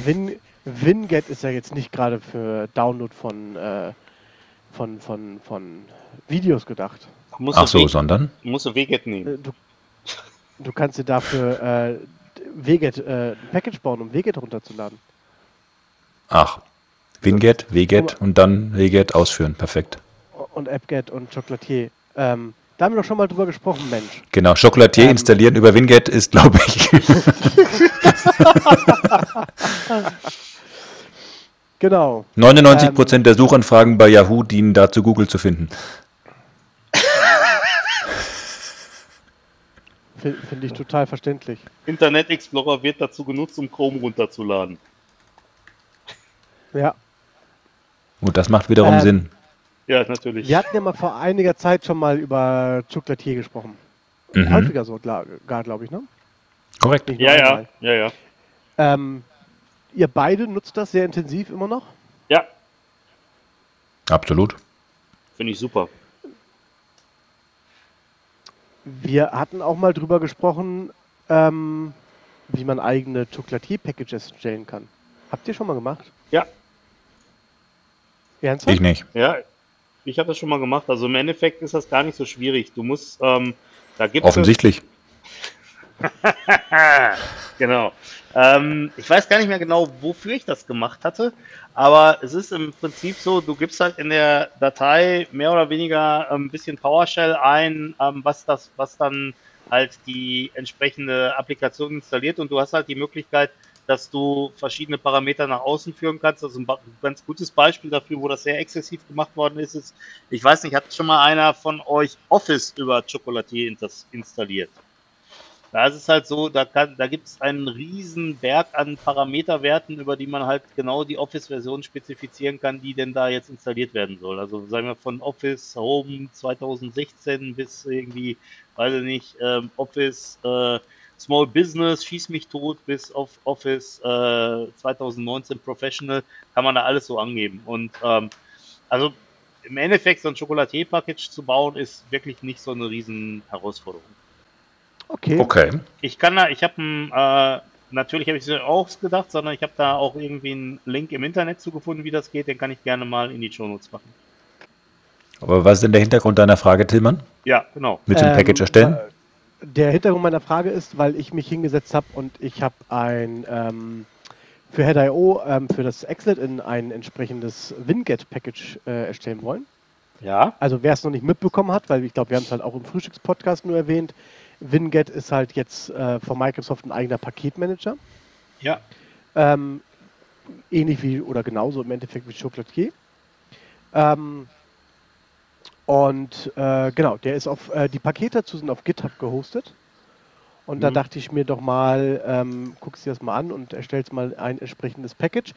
Win, Winget ist ja jetzt nicht gerade für Download von, äh, von, von, von Videos gedacht. Muss Ach so, Weg- sondern? Muss du Weget nehmen. Äh, Du, du kannst dir dafür äh, Weget, äh, ein Package bauen, um Weget runterzuladen. Ach, Winget, Weget und dann Weget ausführen. Perfekt. Und AppGet und Chocolatier. Ähm, da haben wir doch schon mal drüber gesprochen, Mensch. Genau, Chocolatier Ähm. installieren über Winget ist, glaube ich, Genau. 99 Prozent der Suchanfragen bei Yahoo dienen dazu, Google zu finden. Finde ich total verständlich. Internet Explorer wird dazu genutzt, um Chrome runterzuladen. Ja. Gut, das macht wiederum Ähm, Sinn. Ja, natürlich. Wir hatten ja mal vor einiger Zeit schon mal über Chocolatier gesprochen. Mhm. Häufiger so, gar glaube ich, ne? Korrekt. Ja, ja, einmal. ja, ja. Ähm, ihr beide nutzt das sehr intensiv immer noch? Ja, Absolut. finde ich super. Wir hatten auch mal drüber gesprochen, ähm, wie man eigene Chocolatier-Packages stellen kann. Habt ihr schon mal gemacht? Ja, Ernsthaft? Ich nicht. ja. Ich habe das schon mal gemacht. Also im Endeffekt ist das gar nicht so schwierig. Du musst, ähm, da gibt Offensichtlich. Genau. Ähm, ich weiß gar nicht mehr genau, wofür ich das gemacht hatte, aber es ist im Prinzip so, du gibst halt in der Datei mehr oder weniger ein bisschen PowerShell ein, ähm, was das, was dann halt die entsprechende Applikation installiert und du hast halt die Möglichkeit, dass du verschiedene Parameter nach außen führen kannst. Also ein ganz gutes Beispiel dafür, wo das sehr exzessiv gemacht worden ist, ist, ich weiß nicht, hat schon mal einer von euch Office über Chocolatier installiert? Da ist es halt so, da, da gibt es einen riesen Berg an Parameterwerten, über die man halt genau die Office-Version spezifizieren kann, die denn da jetzt installiert werden soll. Also sagen wir von Office Home 2016 bis irgendwie, weiß ich nicht, ähm, Office äh, Small Business, schieß mich tot, bis auf Office äh, 2019 Professional, kann man da alles so angeben. Und ähm, also im Endeffekt so ein Chocolatier-Package zu bauen, ist wirklich nicht so eine riesen Herausforderung. Okay. Okay. Ich kann da, ich habe äh, natürlich habe ich es auch gedacht, sondern ich habe da auch irgendwie einen Link im Internet zugefunden, wie das geht. Den kann ich gerne mal in die Show Notes machen. Aber was ist denn der Hintergrund deiner Frage, Tillmann? Ja, genau. Mit dem Ähm, Package erstellen? äh, Der Hintergrund meiner Frage ist, weil ich mich hingesetzt habe und ich habe ein ähm, für Head.io ähm, für das Exlet in ein entsprechendes Winget-Package äh, erstellen wollen. Ja. Also wer es noch nicht mitbekommen hat, weil ich glaube, wir haben es halt auch im Frühstückspodcast nur erwähnt, Winget ist halt jetzt äh, von Microsoft ein eigener Paketmanager. Ja. Ähm, ähnlich wie oder genauso im Endeffekt wie Chocolatier. Ähm, und äh, genau, der ist auf, äh, die Pakete dazu sind auf GitHub gehostet. Und da Mhm. dachte ich mir doch mal, ähm, guckst dir das mal an und erstellst mal ein entsprechendes Package.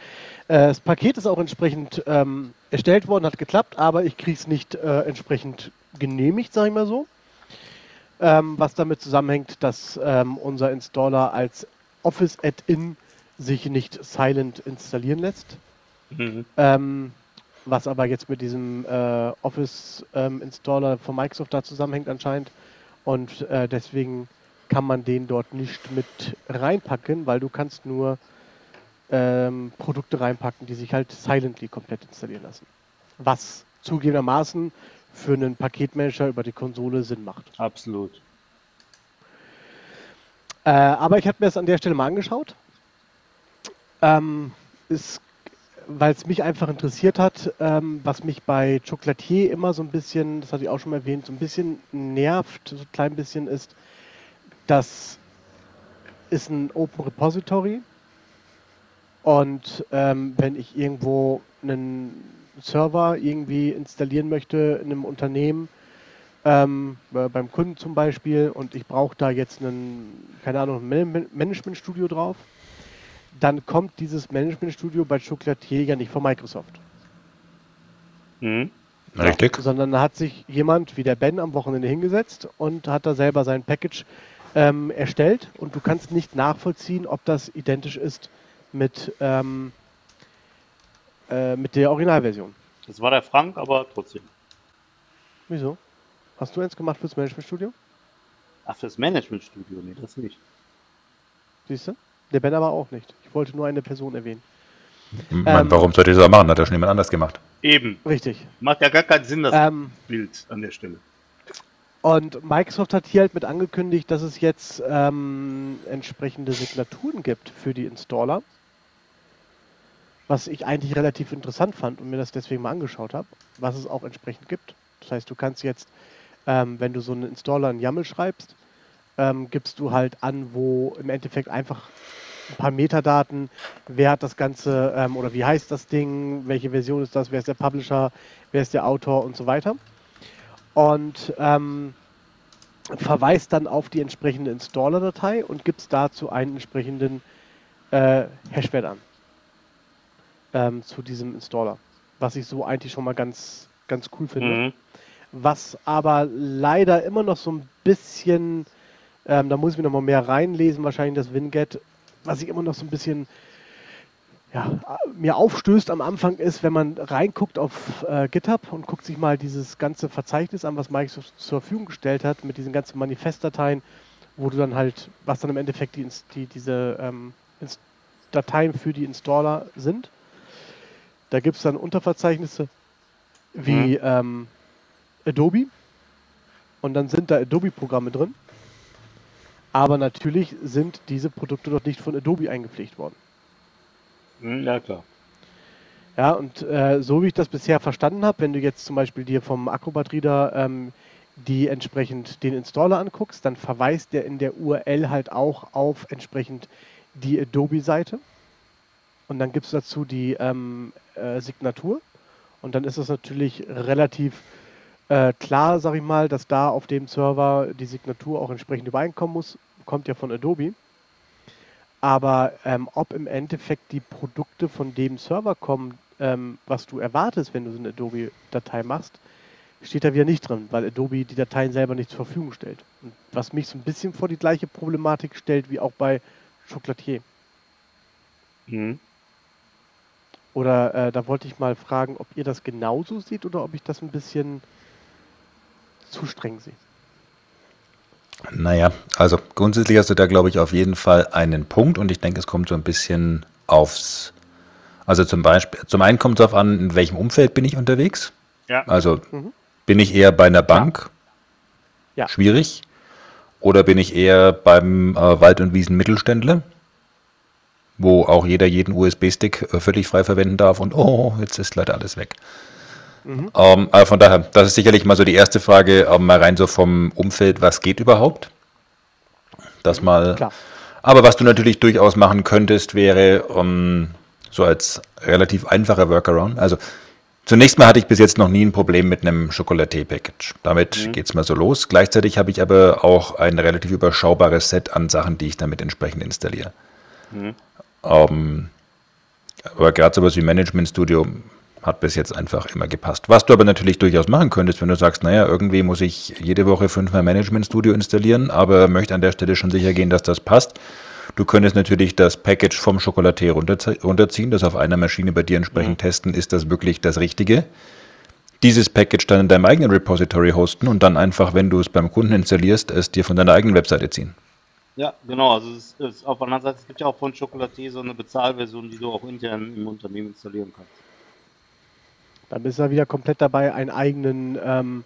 Äh, das Paket ist auch entsprechend ähm, erstellt worden, hat geklappt, aber ich kriege es nicht äh, entsprechend genehmigt, sage ich mal so. Ähm, was damit zusammenhängt, dass ähm, unser Installer als Office Add-in sich nicht silent installieren lässt. Mhm. Was aber jetzt mit diesem äh, Office ähm, Installer von Microsoft da zusammenhängt anscheinend. Und äh, deswegen kann man den dort nicht mit reinpacken, weil du kannst nur ähm, Produkte reinpacken, die sich halt silently komplett installieren lassen. Was zugegebenermaßen für einen Paketmanager über die Konsole Sinn macht. Absolut. Äh, aber ich habe mir das an der Stelle mal angeschaut. Ähm, ist, weil es mich einfach interessiert hat, ähm, was mich bei Chocolatier immer so ein bisschen, das hatte ich auch schon mal erwähnt, so ein bisschen nervt, so ein klein bisschen ist, das ist ein Open Repository. Und ähm, wenn ich irgendwo einen Server irgendwie installieren möchte in einem Unternehmen, ähm, äh, beim Kunden zum Beispiel und ich brauche da jetzt einen, keine Ahnung, ein Man- Managementstudio drauf, dann kommt dieses Managementstudio bei Chocolatier ja nicht von Microsoft, Mhm. Richtig. sondern da hat sich jemand wie der Ben am Wochenende hingesetzt und hat da selber sein Package ähm, erstellt und du kannst nicht nachvollziehen, ob das identisch ist mit, ähm, äh, mit der Originalversion. Das war der Frank, aber trotzdem. Wieso? Hast du eins gemacht fürs Managementstudio? Ach, fürs Managementstudio, nee, das nicht. Siehst du? Der Ben aber auch nicht. Ich wollte nur eine Person erwähnen. Meine, Ähm, warum sollte ich das machen? Hat ja schon jemand anders gemacht. Eben. Richtig. Macht ja gar keinen Sinn, das Ähm, Bild an der Stelle. Und Microsoft hat hier halt mit angekündigt, dass es jetzt ähm, entsprechende Signaturen gibt für die Installer. Was ich eigentlich relativ interessant fand und mir das deswegen mal angeschaut habe, was es auch entsprechend gibt. Das heißt, du kannst jetzt, ähm, wenn du so einen Installer in YAML schreibst, ähm, gibst du halt an, wo im Endeffekt einfach ein paar Metadaten, wer hat das Ganze ähm, oder wie heißt das Ding, welche Version ist das, wer ist der Publisher, wer ist der Autor und so weiter. Und ähm, verweist dann auf die entsprechende Installer-Datei und gibt dazu einen entsprechenden äh, Hashwert an. Ähm, zu diesem Installer. Was ich so eigentlich schon mal ganz, ganz cool finde. Mhm. Was aber leider immer noch so ein bisschen, ähm, da muss ich mir noch mal mehr reinlesen, wahrscheinlich das Winget, was ich immer noch so ein bisschen ja, mir aufstößt am Anfang ist, wenn man reinguckt auf äh, GitHub und guckt sich mal dieses ganze Verzeichnis an, was Microsoft zur Verfügung gestellt hat, mit diesen ganzen Manifestdateien, wo du dann halt, was dann im Endeffekt die, die diese ähm, Dateien für die Installer sind. Da gibt es dann Unterverzeichnisse wie mhm. ähm, Adobe und dann sind da Adobe-Programme drin. Aber natürlich sind diese Produkte dort nicht von Adobe eingepflegt worden. Hm, ja, klar. Ja, und äh, so wie ich das bisher verstanden habe, wenn du jetzt zum Beispiel dir vom Acrobat Reader ähm, die entsprechend den Installer anguckst, dann verweist der in der URL halt auch auf entsprechend die Adobe-Seite. Und dann gibt es dazu die ähm, äh, Signatur. Und dann ist es natürlich relativ äh, klar, sag ich mal, dass da auf dem Server die Signatur auch entsprechend übereinkommen muss. Kommt ja von Adobe. Aber ähm, ob im Endeffekt die Produkte von dem Server kommen, ähm, was du erwartest, wenn du so eine Adobe-Datei machst, steht da wieder nicht drin, weil Adobe die Dateien selber nicht zur Verfügung stellt. Und was mich so ein bisschen vor die gleiche Problematik stellt wie auch bei Chocolatier. Mhm. Oder äh, da wollte ich mal fragen, ob ihr das genauso seht oder ob ich das ein bisschen zu streng sehe. Naja, also grundsätzlich hast du da, glaube ich, auf jeden Fall einen Punkt und ich denke, es kommt so ein bisschen aufs. Also zum Beispiel, zum einen kommt es darauf an, in welchem Umfeld bin ich unterwegs. Ja. Also mhm. bin ich eher bei einer Bank? Ja. Schwierig. Oder bin ich eher beim äh, Wald- und Wiesen-Mittelständler? Wo auch jeder jeden USB-Stick äh, völlig frei verwenden darf und oh, jetzt ist leider alles weg. Mhm. Ähm, aber von daher, das ist sicherlich mal so die erste Frage, ähm, mal rein so vom Umfeld, was geht überhaupt? Das mal. Klar. Aber was du natürlich durchaus machen könntest, wäre um, ähm, so als relativ einfacher Workaround. Also zunächst mal hatte ich bis jetzt noch nie ein Problem mit einem Chocolatier-Package. Damit mhm. geht es mal so los. Gleichzeitig habe ich aber auch ein relativ überschaubares Set an Sachen, die ich damit entsprechend installiere. Mhm. Um, ähm, aber gerade sowas wie Management Studio hat bis jetzt einfach immer gepasst. Was du aber natürlich durchaus machen könntest, wenn du sagst, naja, irgendwie muss ich jede Woche fünfmal Management Studio installieren, aber möchte an der Stelle schon sicher gehen, dass das passt. Du könntest natürlich das Package vom Chocolatier runterziehen, das auf einer Maschine bei dir entsprechend mhm. testen, ist das wirklich das Richtige. Dieses Package dann in deinem eigenen Repository hosten und dann einfach, wenn du es beim Kunden installierst, es dir von deiner eigenen Webseite ziehen. Ja, genau. Also es ist, auf der anderen Seite es gibt ja auch von Chocolatier so eine Bezahlversion, die du auch intern im Unternehmen installieren kannst. Dann bist du wieder komplett dabei, einen eigenen, ähm,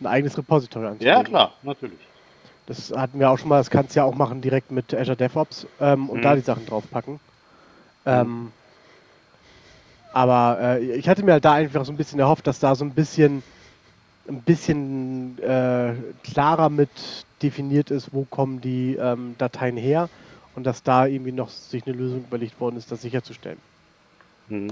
ein eigenes Repository anzulegen. Ja, klar, natürlich. Das hatten wir auch schon mal, das kannst du ja auch machen direkt mit Azure DevOps ähm, und mhm. da die Sachen draufpacken. Ähm, mhm. aber äh, ich hatte mir halt da einfach so ein bisschen erhofft, dass da so ein bisschen ein bisschen äh, klarer mit definiert ist, wo kommen die ähm, Dateien her und dass da irgendwie noch sich eine Lösung überlegt worden ist, das sicherzustellen. Mhm.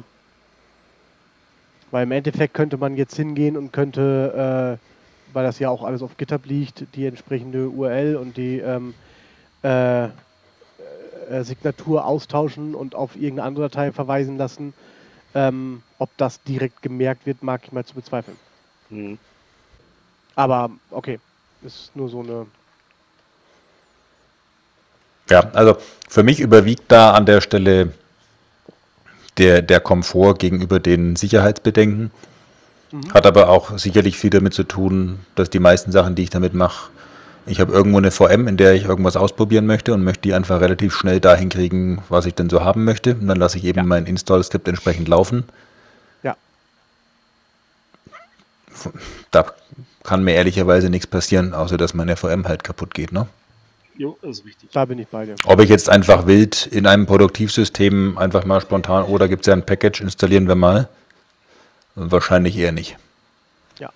Weil im Endeffekt könnte man jetzt hingehen und könnte, äh, weil das ja auch alles auf GitHub liegt, die entsprechende URL und die ähm, äh, äh, Signatur austauschen und auf irgendeine andere Datei verweisen lassen. Ähm, ob das direkt gemerkt wird, mag ich mal zu bezweifeln. Mhm. Aber okay, ist nur so eine. Ja, also für mich überwiegt da an der Stelle der, der Komfort gegenüber den Sicherheitsbedenken. Mhm. Hat aber auch sicherlich viel damit zu tun, dass die meisten Sachen, die ich damit mache, ich habe irgendwo eine VM, in der ich irgendwas ausprobieren möchte und möchte die einfach relativ schnell dahin kriegen, was ich denn so haben möchte. Und dann lasse ich eben ja. mein Install-Skript entsprechend laufen. Ja. Da kann mir ehrlicherweise nichts passieren, außer dass meine VM halt kaputt geht, ne? Jo, das ist richtig. Da bin ich bei dir. Ob ich jetzt einfach wild in einem Produktivsystem einfach mal spontan, oder gibt es ja ein Package, installieren wir mal? Wahrscheinlich eher nicht. Ja.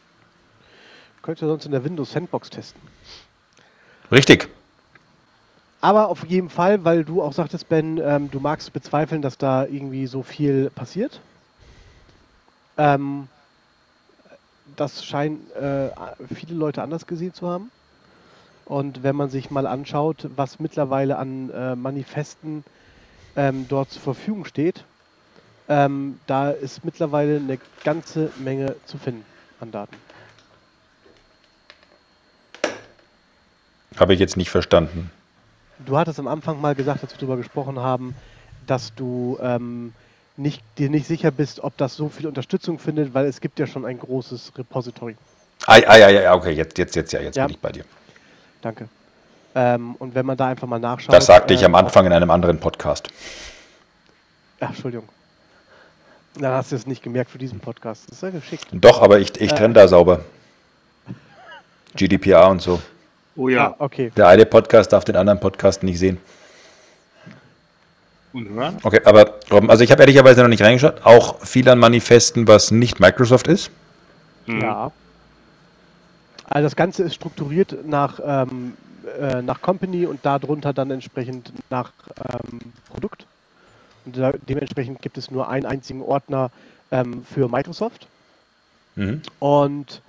Könntest du sonst in der Windows Sandbox testen. Richtig. Aber auf jeden Fall, weil du auch sagtest, Ben, ähm, du magst bezweifeln, dass da irgendwie so viel passiert. Ähm, das scheinen äh, viele Leute anders gesehen zu haben. Und wenn man sich mal anschaut, was mittlerweile an äh, Manifesten ähm, dort zur Verfügung steht, ähm, da ist mittlerweile eine ganze Menge zu finden an Daten. Habe ich jetzt nicht verstanden. Du hattest am Anfang mal gesagt, als wir darüber gesprochen haben, dass du ähm, nicht, dir nicht sicher bist, ob das so viel Unterstützung findet, weil es gibt ja schon ein großes Repository. Ah, ah, ja, ja, okay, jetzt, jetzt, jetzt, ja, jetzt Ja. bin ich bei dir. Danke. Ähm, und wenn man da einfach mal nachschaut. Das sagte ich äh, am Anfang in einem anderen Podcast. Ach, Entschuldigung. Dann hast du es nicht gemerkt für diesen Podcast. Das ist ja geschickt. Doch, aber ich, ich trenne da sauber. GDPR und so. Oh ja. Ah, okay. Der eine Podcast darf den anderen Podcast nicht sehen. Und hören? Okay, aber Robin, also ich habe ehrlicherweise noch nicht reingeschaut. Auch viel an Manifesten, was nicht Microsoft ist. Mhm. Ja. Also das Ganze ist strukturiert nach, ähm, äh, nach Company und darunter dann entsprechend nach ähm, Produkt. Und da, dementsprechend gibt es nur einen einzigen Ordner ähm, für Microsoft. Mhm. Und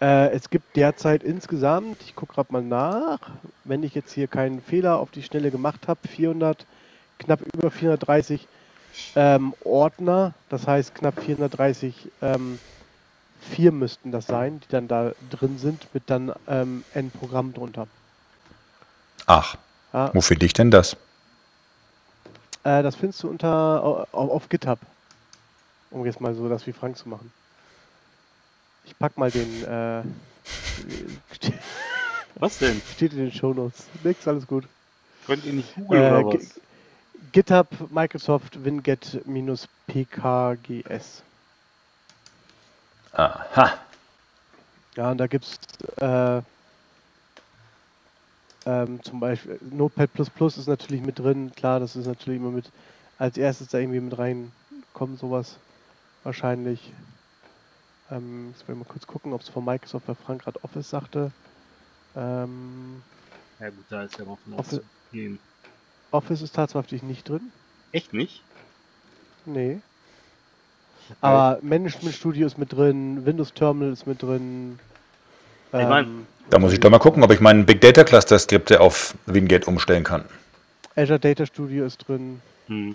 äh, es gibt derzeit insgesamt, ich gucke gerade mal nach, wenn ich jetzt hier keinen Fehler auf die Schnelle gemacht habe, 400, knapp über 430 ähm, Ordner, das heißt knapp 430 ähm, vier müssten das sein, die dann da drin sind, mit dann ähm, ein Programm drunter. Ach, Ja, wo finde ich denn das? äh, das findest du unter au- auf, auf GitHub, um jetzt mal so das wie Frank zu machen. Ich pack mal den, äh, Was denn? steht in den Shownotes. Nix, alles gut. Könnt ihr nicht googeln Äh, oder was? GitHub Microsoft Winget-PKGS. Aha. Ja, und da gibt es äh, ähm, zum Beispiel Notepad ist natürlich mit drin. Klar, das ist natürlich immer mit als erstes da irgendwie mit reinkommen, sowas wahrscheinlich. Ähm, jetzt will ich mal kurz gucken, ob es von Microsoft bei Frank gerade Office sagte. Ähm, Ja gut, da ist ja mal von Office-. Office ist tatsächlich nicht drin. Echt nicht? Nee. Aber Management Studio ist mit drin, Windows Terminal ist mit drin. Ich mein- ähm, Da muss ich doch mal gucken, ob ich meinen Big Data Cluster Skripte auf Wingate umstellen kann. Azure Data Studio ist drin Hm.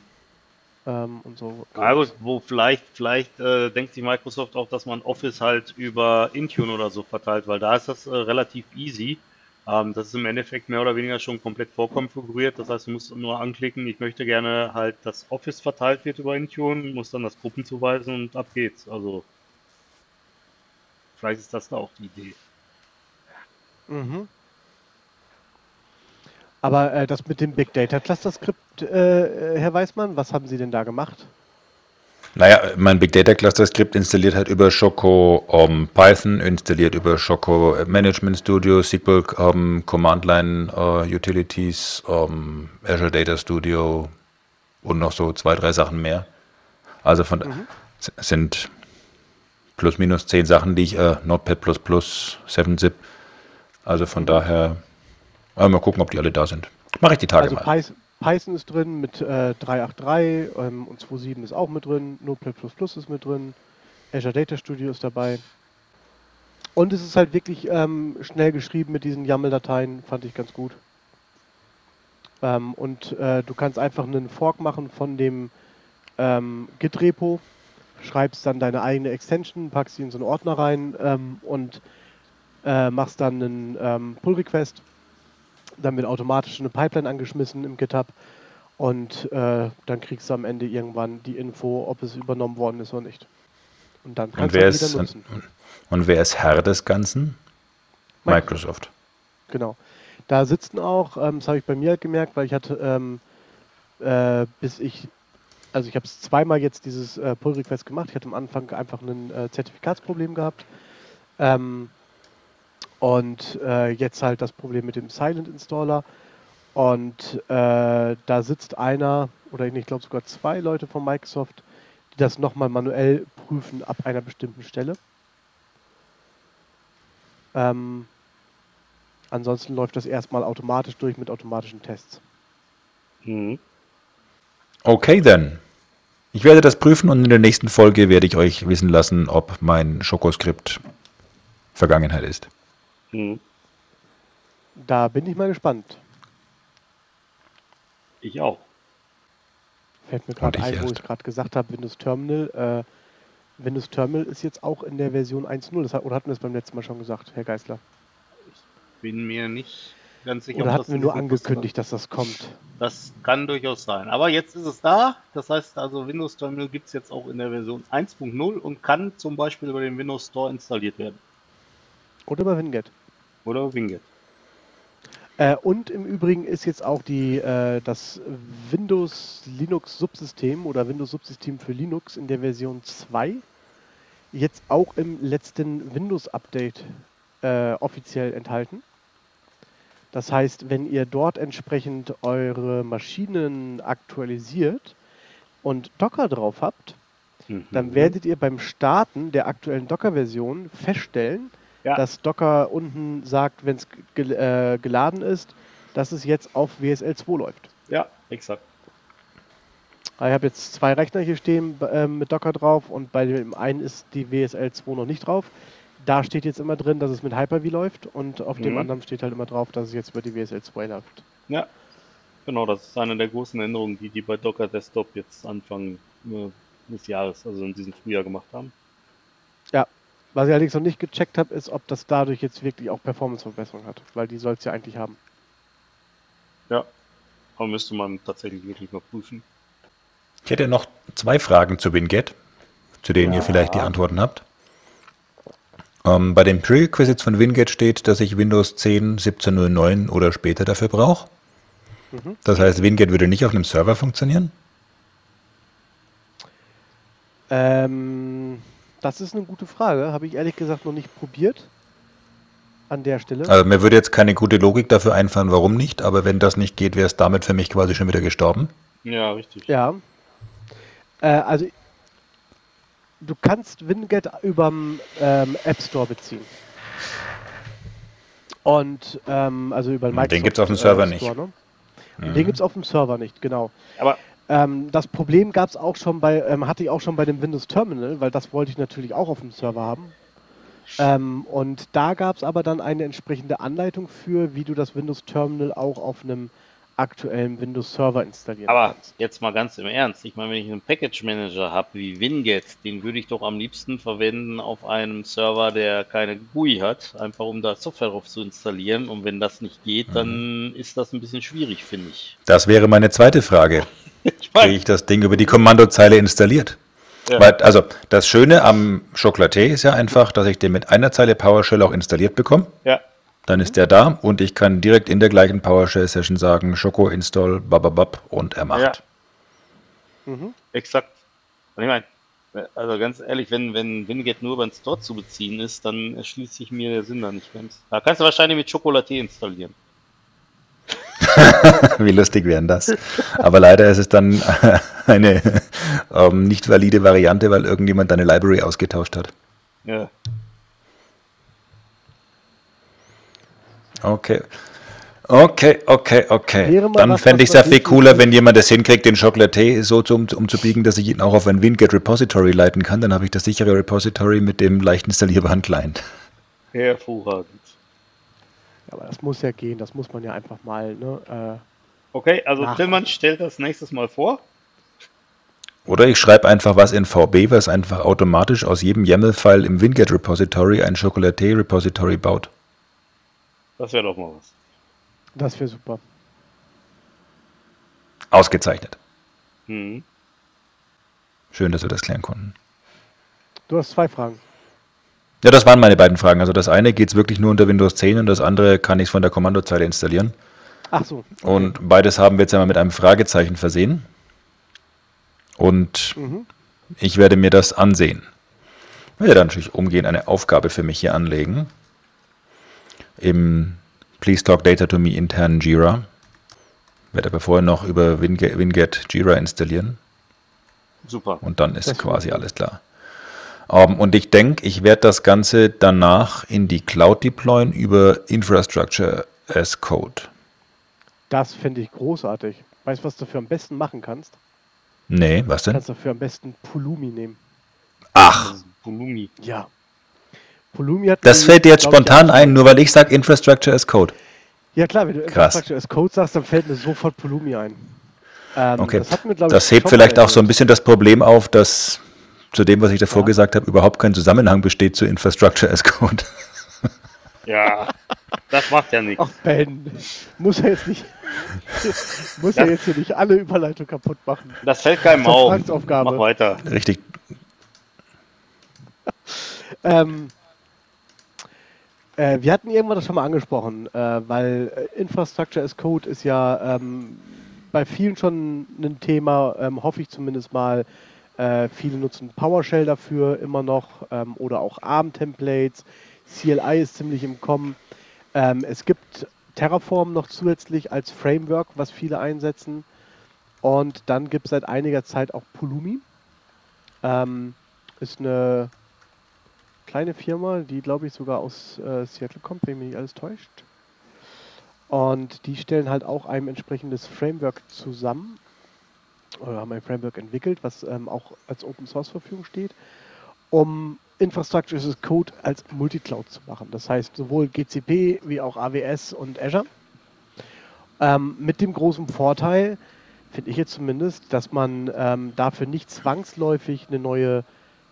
ähm, und so. Na gut, wo vielleicht, vielleicht äh, denkt sich Microsoft auch, dass man Office halt über Intune oder so verteilt, weil da ist das äh, relativ easy. Ähm, das ist im Endeffekt mehr oder weniger schon komplett vorkonfiguriert. Das heißt, du musst nur anklicken, ich möchte gerne halt, dass Office verteilt wird über Intune, musst dann das Gruppen zuweisen und ab geht's. Also vielleicht ist das da auch die Idee. Mhm. Aber äh, das mit dem Big Data Cluster Skript, äh, äh, Herr Weißmann, was haben Sie denn da gemacht? Naja, mein Big Data Cluster Skript installiert halt über Choco um, Python, installiert über Choco Management Studio, SQL um, Command Line uh, Utilities, um, Azure Data Studio und noch so zwei, drei Sachen mehr. Also von s- sind plus minus zehn Sachen, die ich, äh, Notepad++, 7-Zip. Also von daher, äh, mal gucken, ob die alle da sind. Mache ich die Tage also mal. Python, Python ist drin mit äh, 383 ähm, und 2.7 ist auch mit drin, Notepad++ ist mit drin, Azure Data Studio ist dabei. Und es ist halt wirklich ähm, schnell geschrieben mit diesen YAML-Dateien, fand ich ganz gut. Ähm, und äh, du kannst einfach einen Fork machen von dem ähm, Git-Repo, schreibst dann deine eigene Extension, packst sie in so einen Ordner rein ähm, und äh, machst dann einen ähm, Pull-Request. Dann wird automatisch eine Pipeline angeschmissen im GitHub und äh, dann kriegst du am Ende irgendwann die Info, ob es übernommen worden ist oder nicht. Und dann Und kannst wer, du ist, wieder und, nutzen. und wer ist Herr des Ganzen? Microsoft. Genau. Da sitzen auch, ähm, das habe ich bei mir halt gemerkt, weil ich hatte, ähm, äh, bis ich, also ich habe es zweimal jetzt dieses äh, Pull-Request gemacht. Ich hatte am Anfang einfach ein äh, Zertifikatsproblem gehabt. Ähm, und äh, jetzt halt das Problem mit dem Silent Installer. Und äh, da sitzt einer, oder ich glaube sogar zwei Leute von Microsoft, die das nochmal manuell prüfen ab einer bestimmten Stelle. Ähm, ansonsten läuft das erstmal automatisch durch mit automatischen Tests. Mhm. Okay, dann. Ich werde das prüfen und in der nächsten Folge werde ich euch wissen lassen, ob mein Schokoskript Vergangenheit ist. Mhm. Da bin ich mal gespannt. Ich auch. Fällt mir gerade ich ein, wo erst. ich gerade gesagt habe, Windows Terminal. Äh, Windows Terminal ist jetzt auch in der Version 1.0. Das hat- Oder hatten wir es beim letzten Mal schon gesagt, Herr Geisler? Bin mir nicht ganz sicher. Oder ob hatten wir das nur angekündigt, dass das kommt? Das kann durchaus sein. Aber jetzt ist es da. Das heißt also, Windows Terminal gibt es jetzt auch in der Version 1.0 und kann zum Beispiel über den Windows Store installiert werden. Oder bei Winget? Oder Winget. Äh, und im Übrigen ist jetzt auch die, äh, das Windows Linux Subsystem oder Windows Subsystem für Linux in der Version 2 jetzt auch im letzten Windows Update äh, offiziell enthalten. Das heißt, wenn ihr dort entsprechend eure Maschinen aktualisiert und Docker drauf habt, Mhm. dann werdet ihr beim Starten der aktuellen Docker-Version feststellen, Ja. dass Docker unten sagt, wenn es gel äh, geladen ist, dass es jetzt auf WSL 2 läuft. Ja, exakt. Ich habe jetzt zwei Rechner hier stehen äh, mit Docker drauf und bei dem einen ist die WSL 2 noch nicht drauf. Da steht jetzt immer drin, dass es mit Hyper-V läuft und auf dem Mhm. anderen steht halt immer drauf, dass es jetzt über die WSL 2 läuft. Ja, genau, das ist eine der großen Änderungen, die die bei Docker Desktop jetzt Anfang äh, des Jahres, also in diesem Frühjahr gemacht haben. Was ich allerdings noch nicht gecheckt habe, ist, ob das dadurch jetzt wirklich auch Performance-Verbesserung hat, weil die soll es ja eigentlich haben. Ja, aber müsste man tatsächlich wirklich mal prüfen. Ich hätte noch zwei Fragen zu Winget, zu denen ihr vielleicht die Antworten habt. Ähm, bei den Prerequisites von Winget steht, dass ich Windows 10, 17.09 oder später dafür brauche. Das heißt, Winget würde nicht auf einem Server funktionieren. Ähm, das ist eine gute Frage. Habe ich ehrlich gesagt noch nicht probiert. An der Stelle. Also mir würde jetzt keine gute Logik dafür einfallen, warum nicht, aber wenn das nicht geht, wäre es damit für mich quasi schon wieder gestorben. Ja, richtig. Ja. Äh, also, du kannst Winget überm ähm, App Store beziehen. Und, ähm, also über den Den Microsoft, gibt's auf dem Server äh, nicht. Store, ne? Den gibt es auf dem Server nicht, genau. Aber Ähm, das Problem gab es auch schon bei, ähm, hatte ich auch schon bei dem Windows Terminal, weil das wollte ich natürlich auch auf dem Server haben. Ähm, und da gab es aber dann eine entsprechende Anleitung für, wie du das Windows Terminal auch auf einem aktuellen Windows Server installieren Aber kannst. jetzt mal ganz im Ernst, ich meine, wenn ich einen Package Manager habe wie Winget, den würde ich doch am liebsten verwenden auf einem Server, der keine GUI hat, einfach um da Software drauf zu installieren. Und wenn das nicht geht, dann ist das ein bisschen schwierig, finde ich. Das wäre meine zweite Frage. Ich Kriege ich das Ding über die Kommandozeile installiert? Ja. Weil, also das Schöne am Chocolatier ist ja einfach, dass ich den mit einer Zeile PowerShell auch installiert bekomme. ja, Dann ist der da und ich kann direkt in der gleichen PowerShell-Session sagen, Choco install, bababab und er macht. Ja. exakt. Und ich meine, also ganz ehrlich, wenn, wenn Winget nur über den Store zu beziehen ist, dann erschließt sich mir der Sinn da nicht ganz. Da kannst du wahrscheinlich mit Chocolatier installieren. Wie lustig wären das. Aber leider ist es dann eine ähm, nicht valide Variante, weil irgendjemand deine Library ausgetauscht hat. Ja. Okay. Okay, okay, okay. Wäre Dann fände ich es ja viel cooler, wenn jemand es hinkriegt, den Chocolatier so zu, um, umzubiegen, dass ich ihn auch auf ein Winget Repository leiten kann. Dann habe ich das sichere Repository mit dem leicht installierbaren Client. Hervorragend. Aber das muss ja gehen, das muss man ja einfach mal, ne? Okay, also Ach. Tillmann stellt das nächstes Mal vor. Oder ich schreibe einfach was in VB, was einfach automatisch aus jedem YAML-File im Winget Repository ein Chocolatier Repository baut. Das wäre doch mal was. äh, das wäre super. Ausgezeichnet. Hm. Schön, dass wir das klären konnten. Du hast zwei Fragen. Ja, das waren meine beiden Fragen. Also das eine geht es wirklich nur unter Windows 10 und das andere kann ich von der Kommandozeile installieren. Ach so. Und beides haben wir jetzt einmal mit einem Fragezeichen versehen. Und ich werde mir das ansehen. Ich werde dann natürlich umgehend eine Aufgabe für mich hier anlegen. Im Please Talk Data to Me internen Jira. Werde aber vorher noch über Winget, Winget Jira installieren. Super. Und dann ist Das quasi alles klar. Ähm, und ich denke, ich werde das Ganze danach in die Cloud deployen über Infrastructure as Code. Das finde ich großartig. Weißt du, was du für am besten machen kannst? Nee, was Du denn? kannst dafür am besten Pulumi nehmen. Ach, Volumi. Ja. Pulumi hat. das fällt dir jetzt spontan ein, nur weil ich sage Infrastructure as Code. Ja klar, wenn du Krass. Infrastructure as Code sagst, dann fällt mir sofort Pulumi ein. Ähm, Okay. Das, wir, Das hebt vielleicht auch so ein bisschen das Problem auf, dass zu dem, was ich davor gesagt habe, überhaupt kein Zusammenhang besteht zu Infrastructure as Code. Ja, das macht ja nichts. Ach Ben, muss er jetzt nicht, muss er jetzt hier nicht alle Überleitung kaputt machen. Das fällt keinem auf. Mach weiter. Richtig. Ähm, äh, wir hatten irgendwann das schon mal angesprochen, äh, weil äh, Infrastructure as Code ist ja ähm, bei vielen schon ein Thema, ähm, hoffe ich zumindest mal. Äh, viele nutzen PowerShell dafür immer noch ähm, oder auch ARM-Templates. CLI ist ziemlich im Kommen. Ähm, es gibt Terraform noch zusätzlich als Framework, was viele einsetzen. Und dann gibt es seit einiger Zeit auch Pulumi. Ähm, ist eine kleine Firma, die glaube ich sogar aus äh, Seattle kommt, wenn mich nicht alles täuscht. Und die stellen halt auch ein entsprechendes Framework zusammen oder haben ein Framework entwickelt, was ähm, auch als Open Source Verfügung steht, um Infrastructure as Code als Multicloud zu machen. Das heißt sowohl GCP wie auch AWS und Azure. Ähm, mit dem großen Vorteil, finde ich jetzt zumindest, dass man ähm, dafür nicht zwangsläufig eine neue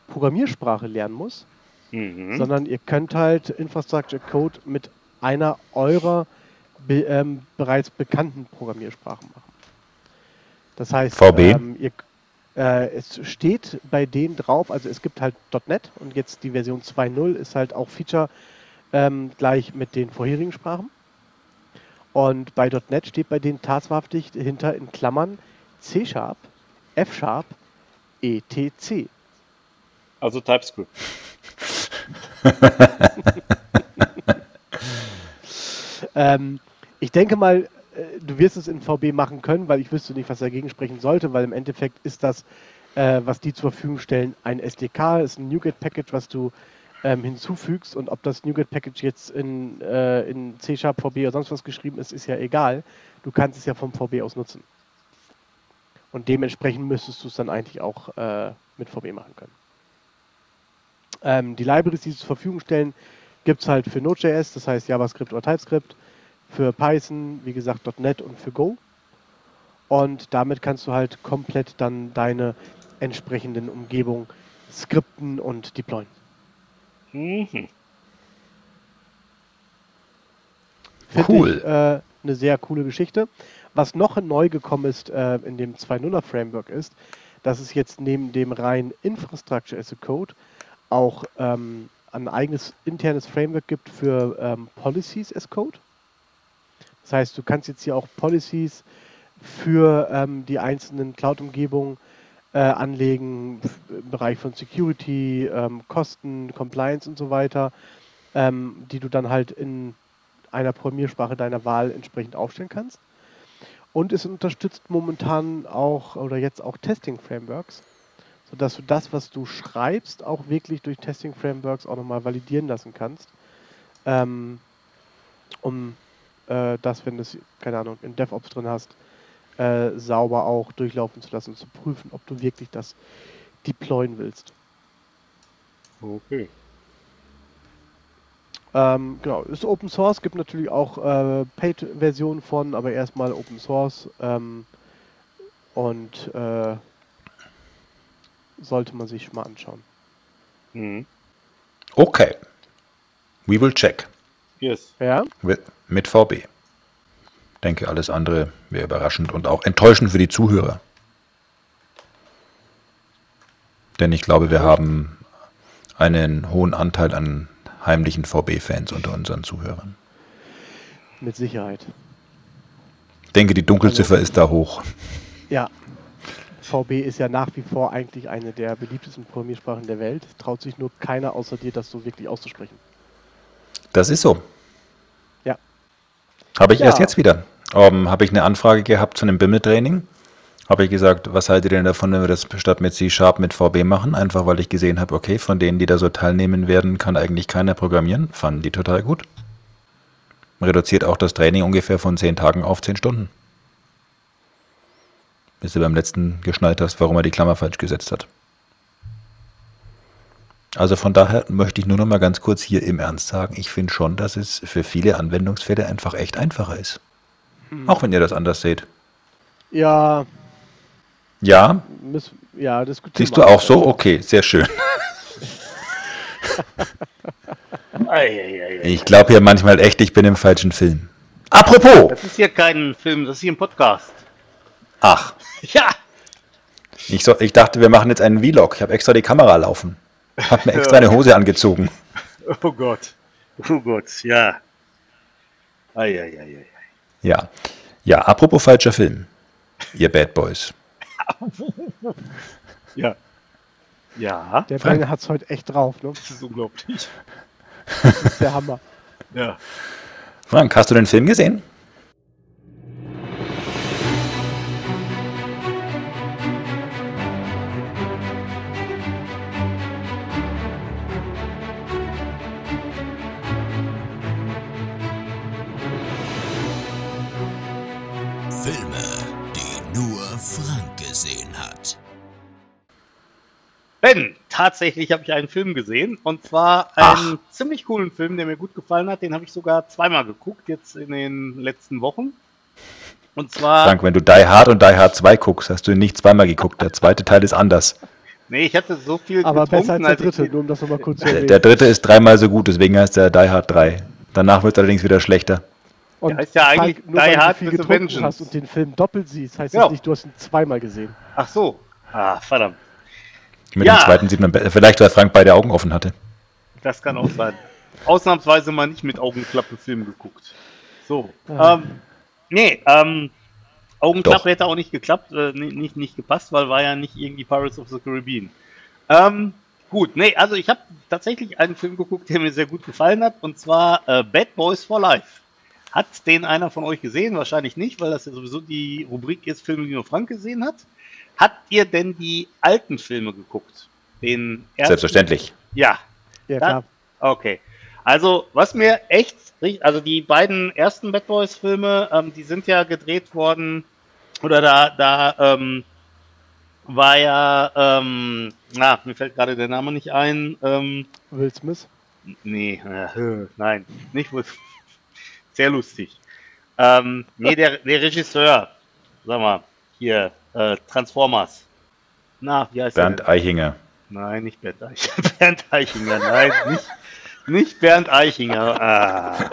Programmiersprache lernen muss, Mhm. sondern ihr könnt halt Infrastructure Code mit einer eurer be ähm, bereits bekannten Programmiersprachen machen. Das heißt, VB? Ähm, ihr, äh, es steht bei denen drauf, also es gibt halt .NET und jetzt die Version 2.0 ist halt auch Feature ähm, gleich mit den vorherigen Sprachen. Und bei .NET steht bei denen tatsächlich hinter in Klammern C Sharp, F Sharp, ETC. Also TypeScript. Ähm, ich denke mal, du wirst es in VB machen können, weil ich wüsste nicht, was dagegen sprechen sollte, weil im Endeffekt ist das, äh, was die zur Verfügung stellen, ein SDK, ist ein NuGet-Package, was du ähm, hinzufügst und ob das NuGet-Package jetzt in, äh, in C Sharp, VB oder sonst was geschrieben ist, ist ja egal. Du kannst es ja vom VB aus nutzen. Und dementsprechend müsstest du es dann eigentlich auch äh, mit VB machen können. Ähm, die Libraries, die sie zur Verfügung stellen, gibt es halt für Node.js, das heißt JavaScript oder TypeScript, für Python, wie gesagt, .NET und für Go. Und damit kannst du halt komplett dann deine entsprechenden Umgebungen skripten und deployen. Mhm. Finde Cool. Ich, äh, eine sehr coole Geschichte. Was noch neu gekommen ist äh, in dem 2.0er Framework ist, dass es jetzt neben dem rein Infrastructure as a Code auch ähm, ein eigenes internes Framework gibt für ähm, Policies as Code. Das heißt, du kannst jetzt hier auch Policies für ähm, die einzelnen Cloud-Umgebungen äh, anlegen, im Bereich von Security, ähm, Kosten, Compliance und so weiter, ähm, die du dann halt in einer Programmiersprache deiner Wahl entsprechend aufstellen kannst. Und es unterstützt momentan auch oder jetzt auch Testing-Frameworks, sodass du das, was du schreibst, auch wirklich durch Testing-Frameworks auch nochmal validieren lassen kannst. Ähm, um äh, das, wenn du es, keine Ahnung, in DevOps drin hast, äh, sauber auch durchlaufen zu lassen und zu prüfen, ob du wirklich das deployen willst. Okay. Ähm, genau, ist Open Source, gibt natürlich auch äh, Paid-Versionen von, aber erstmal Open Source ähm, und äh, sollte man sich mal anschauen. Mhm. Okay. We will check. Yes. Ja, Mit VB. Denke, alles andere wäre überraschend und auch enttäuschend für die Zuhörer. Denn ich glaube, wir haben einen hohen Anteil an heimlichen VB-Fans unter unseren Zuhörern. mit Sicherheit. Ich denke, die Dunkelziffer ist da hoch. Ja, VB ist ja nach wie vor eigentlich eine der beliebtesten Programmiersprachen der Welt. Traut sich nur keiner außer dir, das so wirklich auszusprechen. Das ist so. Ja. Habe ich Ja. erst jetzt wieder. Ähm, habe ich eine Anfrage gehabt zu einem Bimmel-Training. Habe ich gesagt, was haltet ihr denn davon, wenn wir das statt mit C-Sharp mit VB machen? Einfach weil ich gesehen habe, okay, von denen, die da so teilnehmen werden, kann eigentlich keiner programmieren. Fanden die total gut. Reduziert auch das Training ungefähr von 10 Tagen auf 10 Stunden. Bis du beim letzten geschnallt hast, warum er die Klammer falsch gesetzt hat. Also von daher möchte ich nur noch mal ganz kurz hier im Ernst sagen, ich finde schon, dass es für viele Anwendungsfälle einfach echt einfacher ist. Auch wenn ihr das anders seht. Ja, Ja, ja, diskutieren siehst wir du auch so? Okay, sehr schön. Ich glaube hier manchmal echt, ich bin im falschen Film. Apropos! Das ist hier kein Film, das ist hier ein Podcast. Ach, Ja, ich, so, ich dachte, wir machen jetzt einen Vlog. Ich habe extra die Kamera laufen. Hab mir extra eine Hose angezogen. oh Gott. Oh Gott, ja. Eieiei. Ja. Ja, apropos falscher Film. Ihr Bad Boys. Ja. Ja, Der Brenner hat es heute echt drauf, ne? das ist unglaublich. Das ist der Hammer. Ja. Frank, hast du den Film gesehen? Ben, tatsächlich habe ich einen Film gesehen und zwar einen ziemlich coolen Film, der mir gut gefallen hat. Den habe ich sogar zweimal geguckt, jetzt in den letzten Wochen. Und zwar, Frank, wenn du Die Hard und Die Hard 2 guckst, hast du ihn nicht zweimal geguckt. Der zweite Teil ist anders. nee, ich hatte so viel Aber besser als der dritte, nur um das nochmal kurz zu Der, erwähnen. der dritte ist dreimal so gut, deswegen heißt er Die Hard 3. Danach wird es allerdings wieder schlechter. Und Der heißt ja eigentlich Falk, nur weil Die du Hard viel with a getrunken hast und den Film doppelt siehst, heißt Ja. das nicht, du hast ihn zweimal gesehen. Ach so. Ah, verdammt. Mit Ja. dem zweiten sieht man vielleicht, weil Frank beide Augen offen hatte. Das kann auch sein. Ausnahmsweise mal nicht mit Augenklappe Film geguckt. So. Ah. Ähm, nee, ähm, Augenklappe Doch. hätte auch nicht geklappt, äh, nicht, nicht, nicht gepasst, weil war ja nicht irgendwie Pirates of the Caribbean. Ähm, gut, nee, also ich habe tatsächlich einen Film geguckt, der mir sehr gut gefallen hat, und zwar äh, Bad Boys for Life. Hat den einer von euch gesehen? Wahrscheinlich nicht, weil das ja sowieso die Rubrik ist, Filme, die nur Frank gesehen hat. Habt ihr denn die alten Filme geguckt? Den ersten? Selbstverständlich. Ja, Ja, klar. Okay. Also, was mir echt, also die beiden ersten Bad Boys Filme, ähm, die sind ja gedreht worden, oder da, da, ähm, war ja, ähm, na, mir fällt gerade der Name nicht ein, ähm, Will Smith. nee, äh, nein, nicht wohl, sehr lustig. Ähm, nee, der, der Regisseur, sag mal, hier, äh, Transformers. Na, wie heißt der? Bernd Eichinger. Nein, nicht Bernd Eichinger. Bernd Eichinger, nein, nicht, nicht Bernd Eichinger. Ah.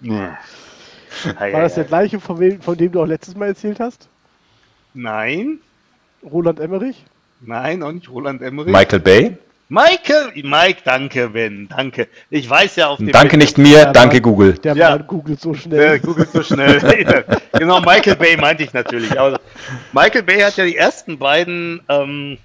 War das der ei. gleiche, von, wem, von dem du auch letztes Mal erzählt hast? Nein, Roland Emmerich? nein, auch nicht Roland Emmerich. Michael Bay. Michael, Mike, danke, Ben, danke. Ich weiß ja auf dem Danke nicht mir, danke Mann. Google. Der Ja. Mann googelt so Der schnell. googelt so schnell. genau, Michael Bay meinte ich natürlich. Also, Michael Bay hat ja die ersten beiden, ähm,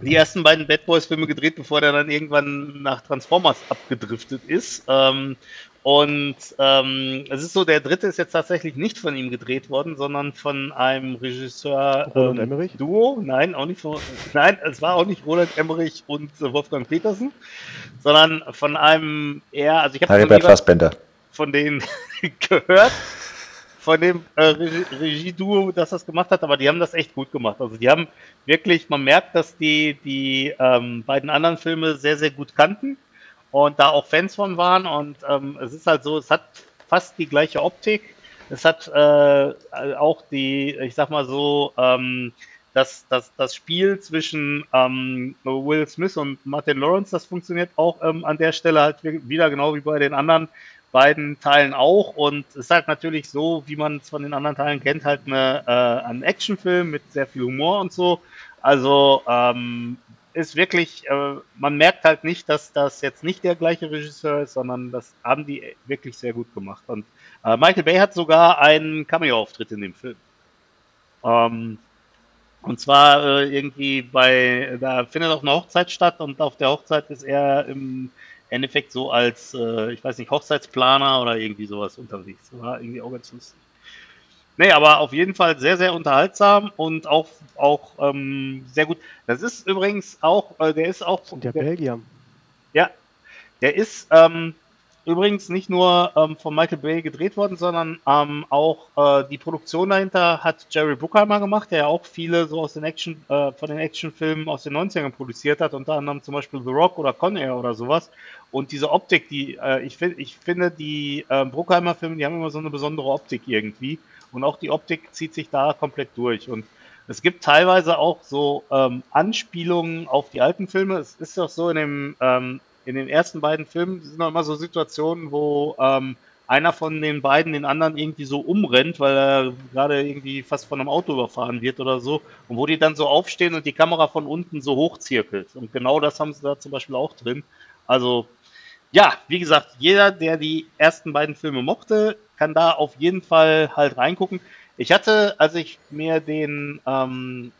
die ersten beiden Bad Boys Filme gedreht, bevor der dann irgendwann nach Transformers abgedriftet ist. Ähm, und ähm, es ist so, der dritte ist jetzt tatsächlich nicht von ihm gedreht worden, sondern von einem Regisseur Roland ähm, Emmerich? Duo. Nein, auch nicht von, nein, es war auch nicht Roland Emmerich und äh, Wolfgang Petersen, sondern von einem eher, also ich habe Fassbender. von denen gehört, von dem äh, Regie- Regie-Duo, das das gemacht hat, aber die haben das echt gut gemacht. Also die haben wirklich, man merkt, dass die die ähm, beiden anderen Filme sehr, sehr gut kannten und da auch Fans von waren und ähm, es ist halt so, es hat fast die gleiche Optik. Es hat äh, auch die, ich sag mal so, ähm, das, das, das Spiel zwischen ähm, Will Smith und Martin Lawrence, das funktioniert auch ähm, an der Stelle halt wi- wieder genau wie bei den anderen beiden Teilen auch. Und es ist halt natürlich so, wie man es von den anderen Teilen kennt, halt eine, äh, ein Actionfilm mit sehr viel Humor und so. Also ähm, ist wirklich, äh, man merkt halt nicht, dass das jetzt nicht der gleiche Regisseur ist, sondern das haben die wirklich sehr gut gemacht. Und äh, Michael Bay hat sogar einen Cameo-Auftritt in dem Film. Ähm, und zwar äh, irgendwie bei, da findet auch eine Hochzeit statt und auf der Hochzeit ist er im Endeffekt so als, äh, ich weiß nicht, Hochzeitsplaner oder irgendwie sowas unterwegs. War irgendwie auch ganz lustig. Nee, aber auf jeden Fall sehr, sehr unterhaltsam und auch, auch ähm, sehr gut. Das ist übrigens auch, äh, der ist auch, Und der der, Belgier. ja, der ist ähm, übrigens nicht nur ähm, von Michael Bay gedreht worden, sondern ähm, auch äh, die Produktion dahinter hat Jerry Bruckheimer gemacht, der ja auch viele so aus den Action, äh, von den Actionfilmen aus den 90ern produziert hat, unter anderem zum Beispiel The Rock oder Con Air oder sowas. Und diese Optik, die, äh, ich, find, ich finde, die äh, Bruckheimer-Filme, die haben immer so eine besondere Optik irgendwie. Und auch die Optik zieht sich da komplett durch. Und es gibt teilweise auch so ähm, Anspielungen auf die alten Filme. Es ist doch so in dem ähm, in den ersten beiden Filmen sind noch immer so Situationen, wo ähm, einer von den beiden den anderen irgendwie so umrennt, weil er gerade irgendwie fast von einem Auto überfahren wird oder so. Und wo die dann so aufstehen und die Kamera von unten so hochzirkelt. Und genau das haben sie da zum Beispiel auch drin. Also, ja, wie gesagt, jeder, der die ersten beiden Filme mochte, kann da auf jeden Fall halt reingucken. Ich hatte, als ich mir den ähm,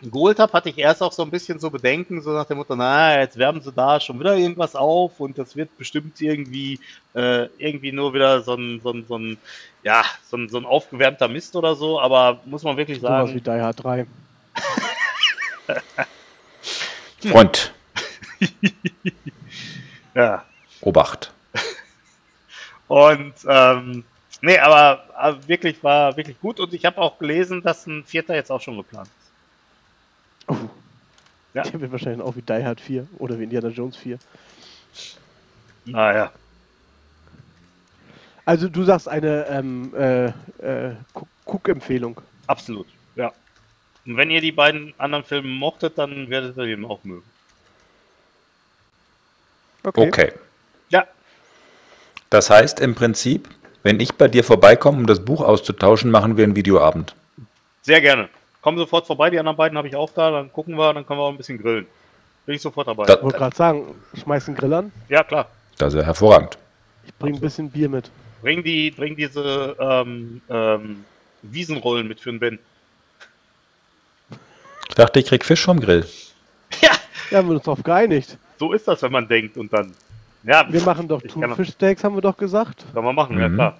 geholt habe, hatte ich erst auch so ein bisschen so Bedenken, so nach dem Motto, na, jetzt wärmen sie da schon wieder irgendwas auf und das wird bestimmt irgendwie, äh, irgendwie nur wieder so ein, so ein, so ein, ja, so ein, so ein aufgewärmter Mist oder so, aber muss man wirklich Sowas sagen. wie Die Hard 3. Freund, Ja. Obacht. Und ähm, nee, aber, aber wirklich war wirklich gut und ich habe auch gelesen, dass ein Vierter jetzt auch schon geplant ist. Oh. Ja. Der wird wahrscheinlich auch wie Die Hard 4 oder wie Indiana Jones 4. Naja. Also du sagst eine ähm, äh, äh, Guck-Empfehlung. Absolut, ja. Und wenn ihr die beiden anderen Filme mochtet, dann werdet ihr den auch mögen. Okay. Ja, Das heißt im Prinzip, wenn ich bei dir vorbeikomme, um das Buch auszutauschen, machen wir einen Videoabend. sehr gerne. Kommen sofort vorbei, die anderen beiden habe ich auch da, dann gucken wir, dann können wir auch ein bisschen grillen. Bin ich sofort dabei. Da- Ich wollte gerade sagen, schmeiß einen Grill an. Ja, klar. Das ist ja hervorragend. Ich bringe ein bisschen Bier mit. Bring die, bring diese ähm, ähm, Wiesenrollen mit für den Ben. Ich dachte, ich krieg Fisch vom Grill. Ja, Ja, haben wir uns darauf geeinigt. so ist das, wenn man denkt und dann. Ja, Wir machen doch Thunfischsteaks, haben wir doch gesagt. Kann man machen, ja Mhm. klar.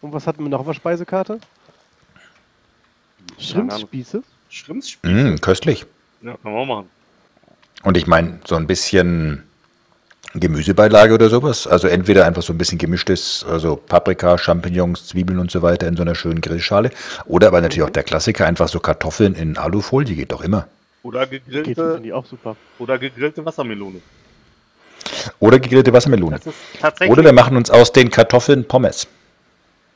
Und was hatten wir noch auf der Speisekarte? Schrimpspieße. Schrimpsspieße. Mm, köstlich. Ja, kann man auch machen. Und ich meine, so ein bisschen Gemüsebeilage oder sowas. Also entweder einfach so ein bisschen gemischtes, also Paprika, Champignons, Zwiebeln und so weiter in so einer schönen Grillschale. Oder aber natürlich auch der Klassiker, einfach so Kartoffeln in Alufolie, geht doch immer. Oder Geht, gegrillte, finde ich auch super. oder gegrillte Wassermelone. Oder gegrillte Wassermelone. Oder wir machen uns aus den Kartoffeln Pommes.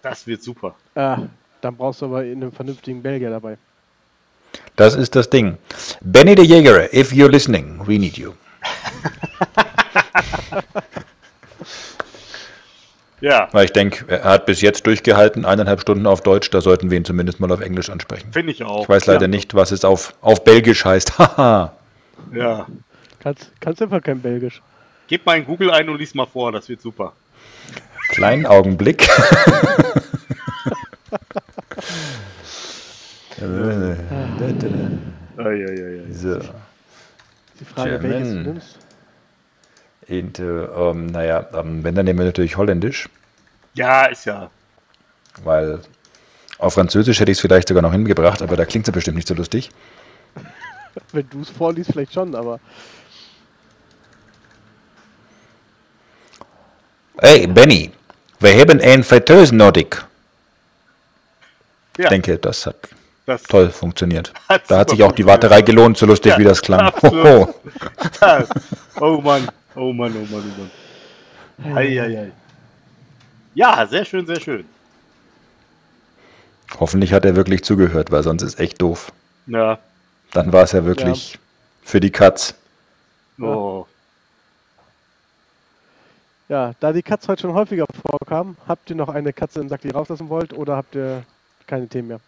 das wird super. Ah, dann brauchst du aber einen vernünftigen Belgier dabei. Das ist das Ding. Benny the Jäger, if you're listening, we need you. Ja, Weil ich denke, er hat bis jetzt durchgehalten, eineinhalb Stunden auf Deutsch, da sollten wir ihn zumindest mal auf Englisch ansprechen. finde ich auch. Ich weiß leider ja. nicht, was es auf, auf Belgisch heißt. Haha. Ja. Kannst, kannst einfach kein Belgisch. Gib mal in Google ein und lies mal vor, das wird super. Kleinen Augenblick. So. Die Frage, German. welches du nimmst. Und, äh, ähm, naja, ähm, wenn, dann nehmen wir natürlich Holländisch, Ja, ist ja. weil auf Französisch hätte ich es vielleicht sogar noch hingebracht, aber da klingt es ja bestimmt nicht so lustig. Wenn du es vorliest, vielleicht schon, aber Hey, Benny, wir haben ein Fritteuse Nordic. Ja, Ich denke, das hat das toll funktioniert. Hat Da hat sich auch die. Warterei gelohnt, so lustig Ja, wie das klang. absolut. Hoho. oh Mann, oh Mann, oh Mann, oh Mann. Eieiei. Ja, sehr schön, sehr schön. Hoffentlich hat er wirklich zugehört, weil sonst ist echt doof. Ja. Dann war es ja wirklich für die Katz. Oh. Ja, da die Katze heute schon häufiger vorkam, habt ihr noch eine Katze im Sack, die ihr rauslassen wollt, oder habt ihr keine Themen mehr?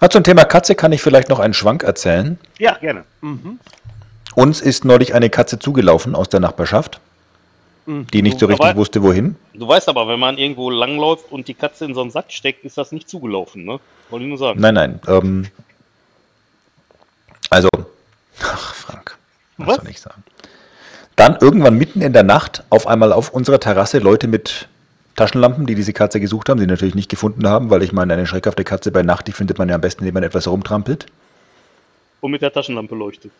Ah, zum Thema Katze kann ich vielleicht noch einen Schwank erzählen. Ja, gerne. Mhm. Uns ist neulich eine Katze zugelaufen aus der Nachbarschaft, Mhm. die nicht so richtig Aber- wusste, wohin. Du weißt aber, wenn man irgendwo langläuft und die Katze in so einen Sack steckt, ist das nicht zugelaufen, ne? Wollte ich nur sagen. Nein, nein. Ähm, also, ach Frank, Was? soll ich sagen? Dann irgendwann mitten in der Nacht auf einmal auf unserer Terrasse Leute mit Taschenlampen, die diese Katze gesucht haben, die natürlich nicht gefunden haben, weil ich meine, eine schreckhafte Katze bei Nacht, die findet man ja am besten, indem man etwas herumtrampelt. Und mit der Taschenlampe leuchtet.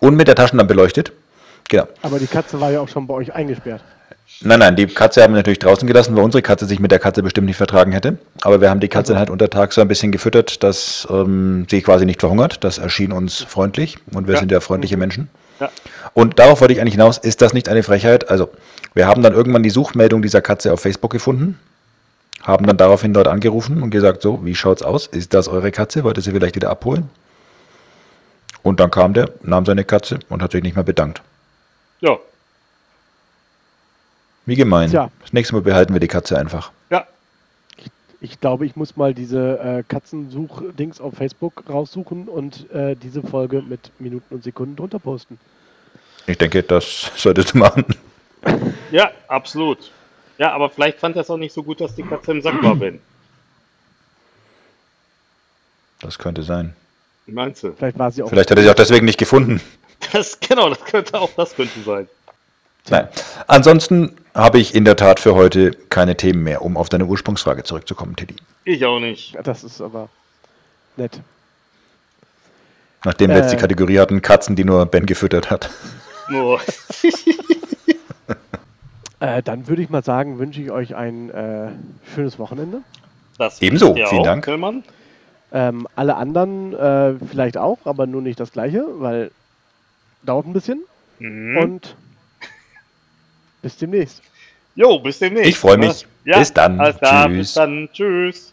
Und mit der Taschenlampe leuchtet. Genau. Aber die Katze war ja auch schon bei euch eingesperrt. Nein, nein, die Katze haben wir natürlich draußen gelassen, weil unsere Katze sich mit der Katze bestimmt nicht vertragen hätte. Aber wir haben die Katze halt unter Tag so ein bisschen gefüttert, dass ähm, sie quasi nicht verhungert. Das erschien uns freundlich und wir Ja. sind ja freundliche Menschen. Ja. Und darauf wollte ich eigentlich hinaus, ist das nicht eine Frechheit? Also, wir haben dann irgendwann die Suchmeldung dieser Katze auf Facebook gefunden, haben dann daraufhin dort angerufen und gesagt, so, wie schaut's aus? Ist das eure Katze? Wollt ihr sie vielleicht wieder abholen? Und dann kam der, nahm seine Katze und hat sich nicht mehr bedankt. Ja, Wie gemein. Tja. Das nächste Mal behalten wir die Katze einfach. Ich glaube, ich muss mal diese äh, Katzensuch-Dings auf Facebook raussuchen und äh, diese Folge mit Minuten und Sekunden drunter posten. Ich denke, das solltest du machen. Ja, absolut. Ja, aber vielleicht fand er es auch nicht so gut, dass die Katze im Sack war, Ben. Das könnte sein. Wie meinst du? Vielleicht war sie auch. Vielleicht hat er sie auch deswegen nicht gefunden. Das, genau, das könnte auch das könnte sein. Nein. Ansonsten habe ich in der Tat für heute keine Themen mehr, um auf deine Ursprungsfrage zurückzukommen, Teddy. Ich auch nicht. Das ist aber nett. Nachdem wir jetzt die Äh. Kategorie hatten, Katzen, die nur Ben gefüttert hat. Nur. Äh, dann würde ich mal sagen, wünsche ich euch ein äh, schönes Wochenende. Das Ebenso, vielen auch, Dank. Ähm, alle anderen äh, vielleicht auch, aber nur nicht das gleiche, weil dauert ein bisschen. Mhm. Und bis demnächst. Jo, bis demnächst. Ich freu mich. ne? Ja, Bis dann. Tschüss. bis dann. Tschüss.